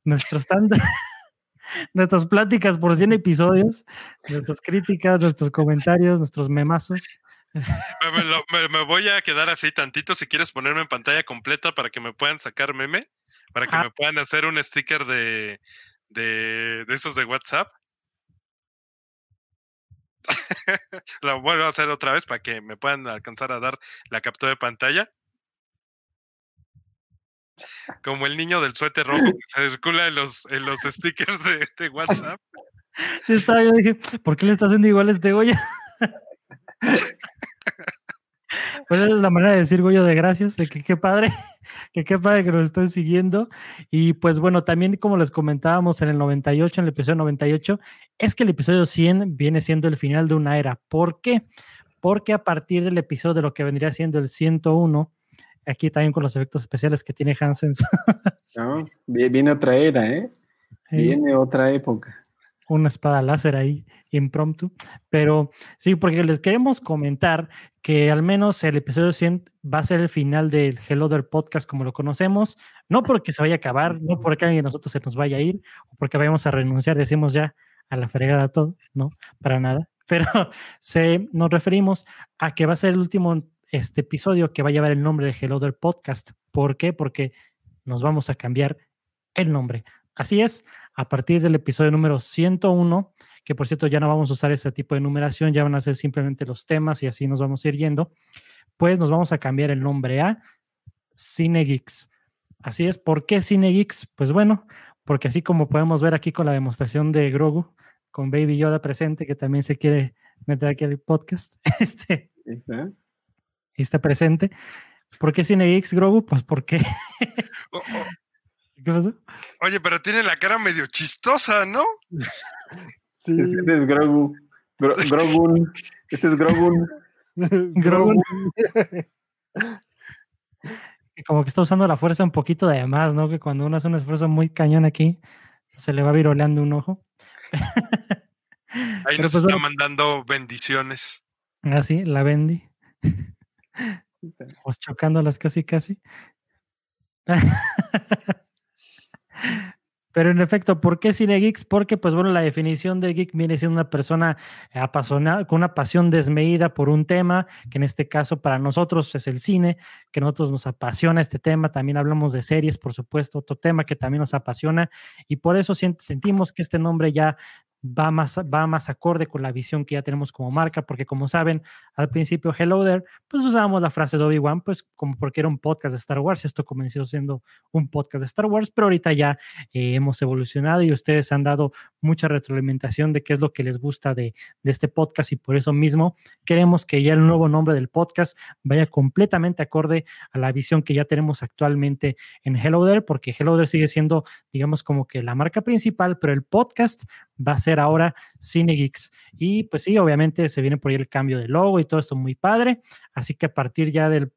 nuestros nuestras pláticas por 100 episodios, nuestras críticas, nuestros comentarios, nuestros memazos. Me, me lo- me- me voy a quedar así tantito si quieres ponerme en pantalla completa para que me puedan sacar meme, para que Ah. me puedan hacer un sticker de, de, de esos de WhatsApp. Lo vuelvo a hacer otra vez para que me puedan alcanzar a dar la captura de pantalla. Como el niño del suéter rojo que circula en los, en los stickers de, WhatsApp. Sí, estaba yo dije, ¿por qué le está haciendo igual a este Goya? Pues esa es la manera de decir Goyo de gracias, de que qué padre, que qué padre que nos estén siguiendo. Y pues bueno, también como les comentábamos en el 98, en el episodio 98, es que el episodio 100 viene siendo el final de una era. ¿Por qué? Porque a partir del episodio de lo que vendría siendo el 101, aquí también con los efectos especiales que tiene Hansen, ¿no? Vie- Viene otra era, ¿eh? Viene otra época. una espada láser ahí impromptu. Pero sí, porque les queremos comentar que al menos el episodio 100 va a ser el final del Hello There podcast como lo conocemos, no porque se vaya a acabar, no porque alguien de nosotros se nos vaya a ir o porque vayamos a renunciar, decimos ya a la fregada todo, no, para nada. Pero se, nos referimos a que va a ser el último este episodio que va a llevar el nombre de Hello There podcast. ¿Por qué? Porque nos vamos a cambiar el nombre. Así es, a partir del episodio número 101, que por cierto ya no vamos a usar ese tipo de numeración, ya van a ser simplemente los temas y así nos vamos a ir yendo, pues nos vamos a cambiar el nombre a CineGeeks. Así es, ¿por qué CineGeeks? Pues bueno, porque así como podemos ver aquí con la demostración de Grogu, con Baby Yoda presente, que también se quiere meter aquí al podcast, este, está. está presente. ¿Por qué CineGeeks, Grogu? Pues porque... O- o- ¿Qué pasó? oye, pero tiene la cara medio chistosa, ¿no? Sí. Este, es Grogu. Gro- Grogun. Este es Grogun. Grogu. Y como que está usando la fuerza un poquito de más, ¿no? Que cuando uno hace un esfuerzo muy cañón aquí, se le va viroleando un ojo. Ahí Pero nos pues, está bueno. mandando bendiciones. Así, la Bendy. Pues chocándolas casi, casi. Pero en efecto, ¿por qué Cine Geeks? Porque, pues bueno, la definición de geek viene siendo una persona apasionada, con una pasión desmedida por un tema, que en este caso para nosotros es el cine, que nosotros nos apasiona este tema. También hablamos de series, por supuesto, otro tema que también nos apasiona. Y por eso sentimos que este nombre ya va más, va más acorde con la visión que ya tenemos como marca, porque como saben, al principio Hello There, pues usábamos la frase de Obi-Wan, pues como porque era un podcast de Star Wars, esto comenzó siendo un podcast de Star Wars, pero ahorita ya eh, hemos evolucionado y ustedes han dado mucha retroalimentación de qué es lo que les gusta de, de este podcast y por eso mismo queremos que ya el nuevo nombre del podcast vaya completamente acorde a la visión que ya tenemos actualmente en Hello There, porque Hello There sigue siendo, digamos, como que la marca principal, pero el podcast va a ser ahora Cine Geeks. Y pues sí, obviamente se viene por ahí el cambio de logo y todo esto muy padre. Así que a partir ya del,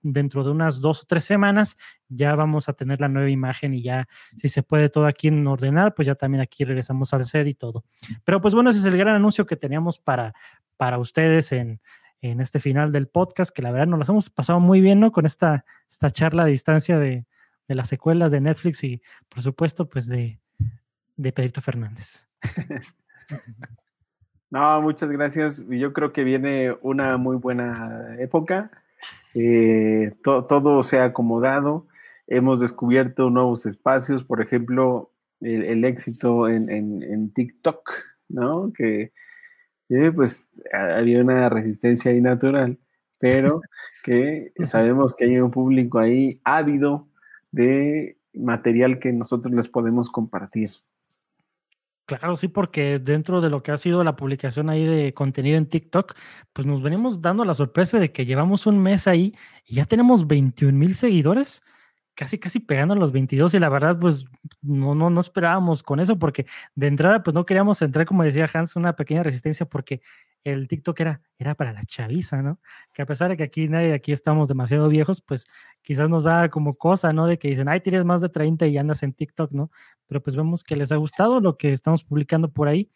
dentro de unas dos o tres semanas ya vamos a tener la nueva imagen y ya si se puede todo aquí en ordenar, pues ya también aquí regresamos al set y todo. Pero pues bueno, ese es el gran anuncio que teníamos para, para ustedes en, en este final del podcast, que la verdad nos las hemos pasado muy bien, ¿no? Con esta, esta charla a distancia de, de las secuelas de Netflix y por supuesto pues de, de Pedrito Fernández. No, muchas gracias. Yo creo que viene una muy buena época. Eh, todo se ha acomodado. Hemos descubierto nuevos espacios, por ejemplo, el, éxito en, TikTok, ¿no? Que, pues había una resistencia ahí natural, pero que sabemos que hay un público ahí ávido de material que nosotros les podemos compartir. Claro, sí, porque dentro de lo que ha sido la publicación ahí de contenido en TikTok, pues nos venimos dando la sorpresa de que llevamos un mes ahí y ya tenemos 21 mil seguidores casi, casi pegando los 22 y la verdad, pues no, no, no esperábamos con eso porque de entrada, pues no queríamos entrar, como decía Hans, una pequeña resistencia porque el TikTok era, era para la chaviza, ¿no? Que a pesar de que aquí nadie, aquí estamos demasiado viejos, pues quizás nos da como cosa, ¿no? De que dicen, ay, tienes más de 30 y andas en TikTok, ¿no? Pero pues vemos que les ha gustado lo que estamos publicando por ahí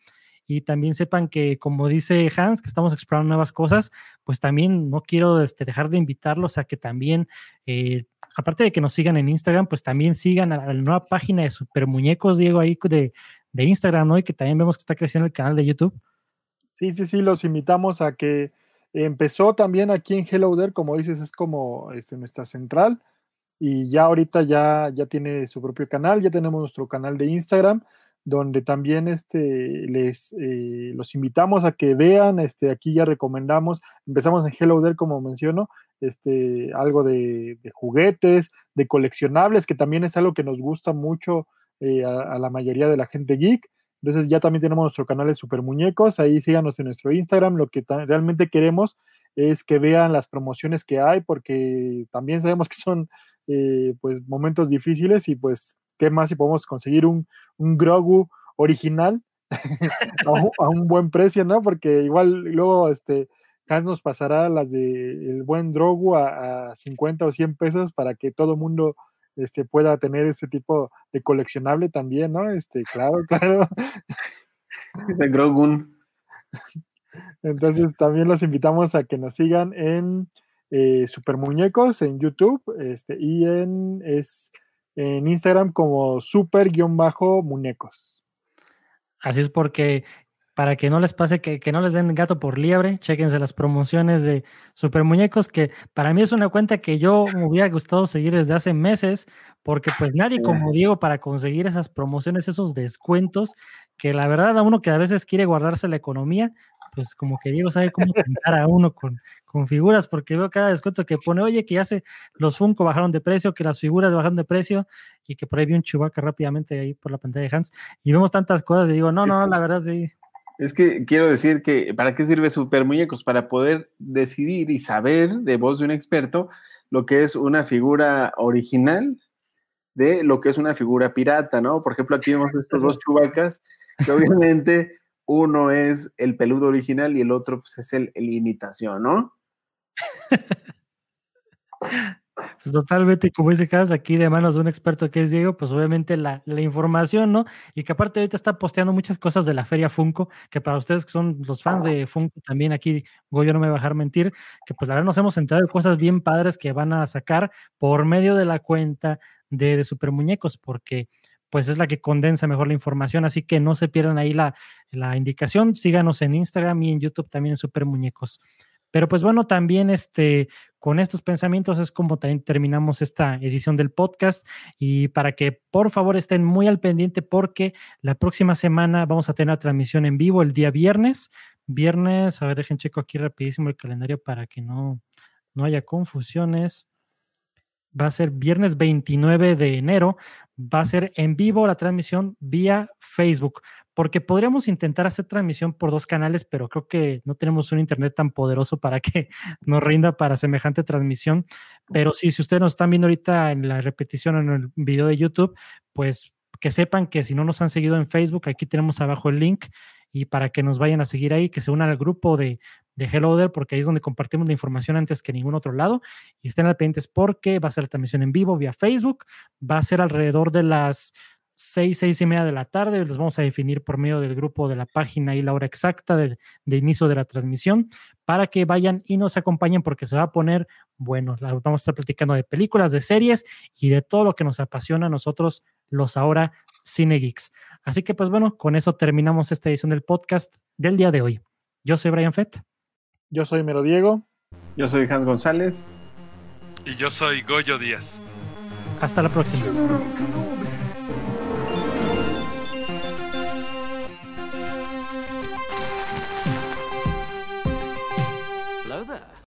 y también sepan que, como dice Hans, que estamos explorando nuevas cosas, pues también no quiero este, dejar de invitarlos a que también, eh, aparte de que nos sigan en Instagram, pues también sigan a la nueva página de Super Muñecos, Diego, ahí de, de Instagram, ¿no? Y que también vemos que está creciendo el canal de YouTube. Sí, sí, sí, los invitamos a que empezó también aquí en Hello There, como dices, es como este, nuestra central y ya ahorita ya, ya tiene su propio canal, ya tenemos nuestro canal de Instagram donde también este, les eh, los invitamos a que vean, este, aquí ya recomendamos, empezamos en Hello There, como menciono, este, algo de, juguetes, de coleccionables, que también es algo que nos gusta mucho eh, a, la mayoría de la gente geek. Entonces ya también tenemos nuestro canal de Super Muñecos, ahí síganos en nuestro Instagram, lo que realmente queremos es que vean las promociones que hay, porque también sabemos que son eh, pues momentos difíciles y pues qué más si podemos conseguir un, un Grogu original a, un, buen precio, ¿no? Porque igual luego este Hans nos pasará las de el buen Grogu a, 50 o 100 pesos para que todo el mundo este, pueda tener ese tipo de coleccionable también, ¿no? Este, claro, claro. De Grogu. Entonces también los invitamos a que nos sigan en eh, Super Muñecos en YouTube este, y en es en Instagram como super-muñecos. Así es porque para que no les pase que, no les den gato por liebre, chequense las promociones de Super Muñecos, que para mí es una cuenta que yo me hubiera gustado seguir desde hace meses, porque pues nadie como Diego para conseguir esas promociones, esos descuentos, que la verdad a uno que a veces quiere guardarse la economía, pues como que Diego sabe cómo tentar a uno con, con figuras, porque veo cada descuento que pone, oye, que ya se, los Funko bajaron de precio, que las figuras bajaron de precio, y que por ahí vi un Chubaca rápidamente ahí por la pantalla de Hans, y vemos tantas cosas y digo, no, no, la verdad sí. Es que quiero decir que, ¿para qué sirve Super Muñecos? Para poder decidir y saber de voz de un experto lo que es una figura original de lo que es una figura pirata, ¿no? Por ejemplo, aquí vemos estos dos chubacas, que obviamente uno es el peludo original y el otro pues, es el, imitación, ¿no? Pues totalmente, como dice Cas, aquí de manos de un experto que es Diego, pues obviamente la, información, ¿no? Y que aparte ahorita está posteando muchas cosas de la Feria Funko, que para ustedes que son los fans de Funko, también aquí Goyo no me va a dejar mentir, que pues la verdad nos hemos enterado de cosas bien padres que van a sacar por medio de la cuenta de, de Super Muñecos, porque pues es la que condensa mejor la información, así que no se pierdan ahí la, la indicación, síganos en Instagram y en YouTube también en Super Muñecos. Pero pues bueno, también este, con estos pensamientos es como también terminamos esta edición del podcast y para que por favor estén muy al pendiente porque la próxima semana vamos a tener la transmisión en vivo el día viernes. Viernes, a ver, dejen checo aquí rapidísimo el calendario para que no, no haya confusiones va a ser viernes 29 de enero, va a ser en vivo la transmisión vía Facebook, porque podríamos intentar hacer transmisión por dos canales, pero creo que no tenemos un internet tan poderoso para que nos rinda para semejante transmisión. Pero sí, si ustedes nos están viendo ahorita en la repetición en el video de YouTube, pues que sepan que si no nos han seguido en Facebook, aquí tenemos abajo el link y para que nos vayan a seguir ahí, que se unan al grupo de, de Hello There, porque ahí es donde compartimos la información antes que ningún otro lado. Y estén al pendientes porque va a ser la transmisión en vivo vía Facebook, va a ser alrededor de las seis, seis y media de la tarde. Les vamos a definir por medio del grupo de la página y la hora exacta de, de, inicio de la transmisión para que vayan y nos acompañen porque se va a poner, bueno, vamos a estar platicando de películas, de series y de todo lo que nos apasiona a nosotros los ahora Cine Geeks. Así que pues bueno, con eso terminamos esta edición del podcast del día de hoy. Yo soy Brian Fett. Yo soy Mero Diego. Yo soy Hans González. Y yo soy Goyo Díaz. Hasta la próxima.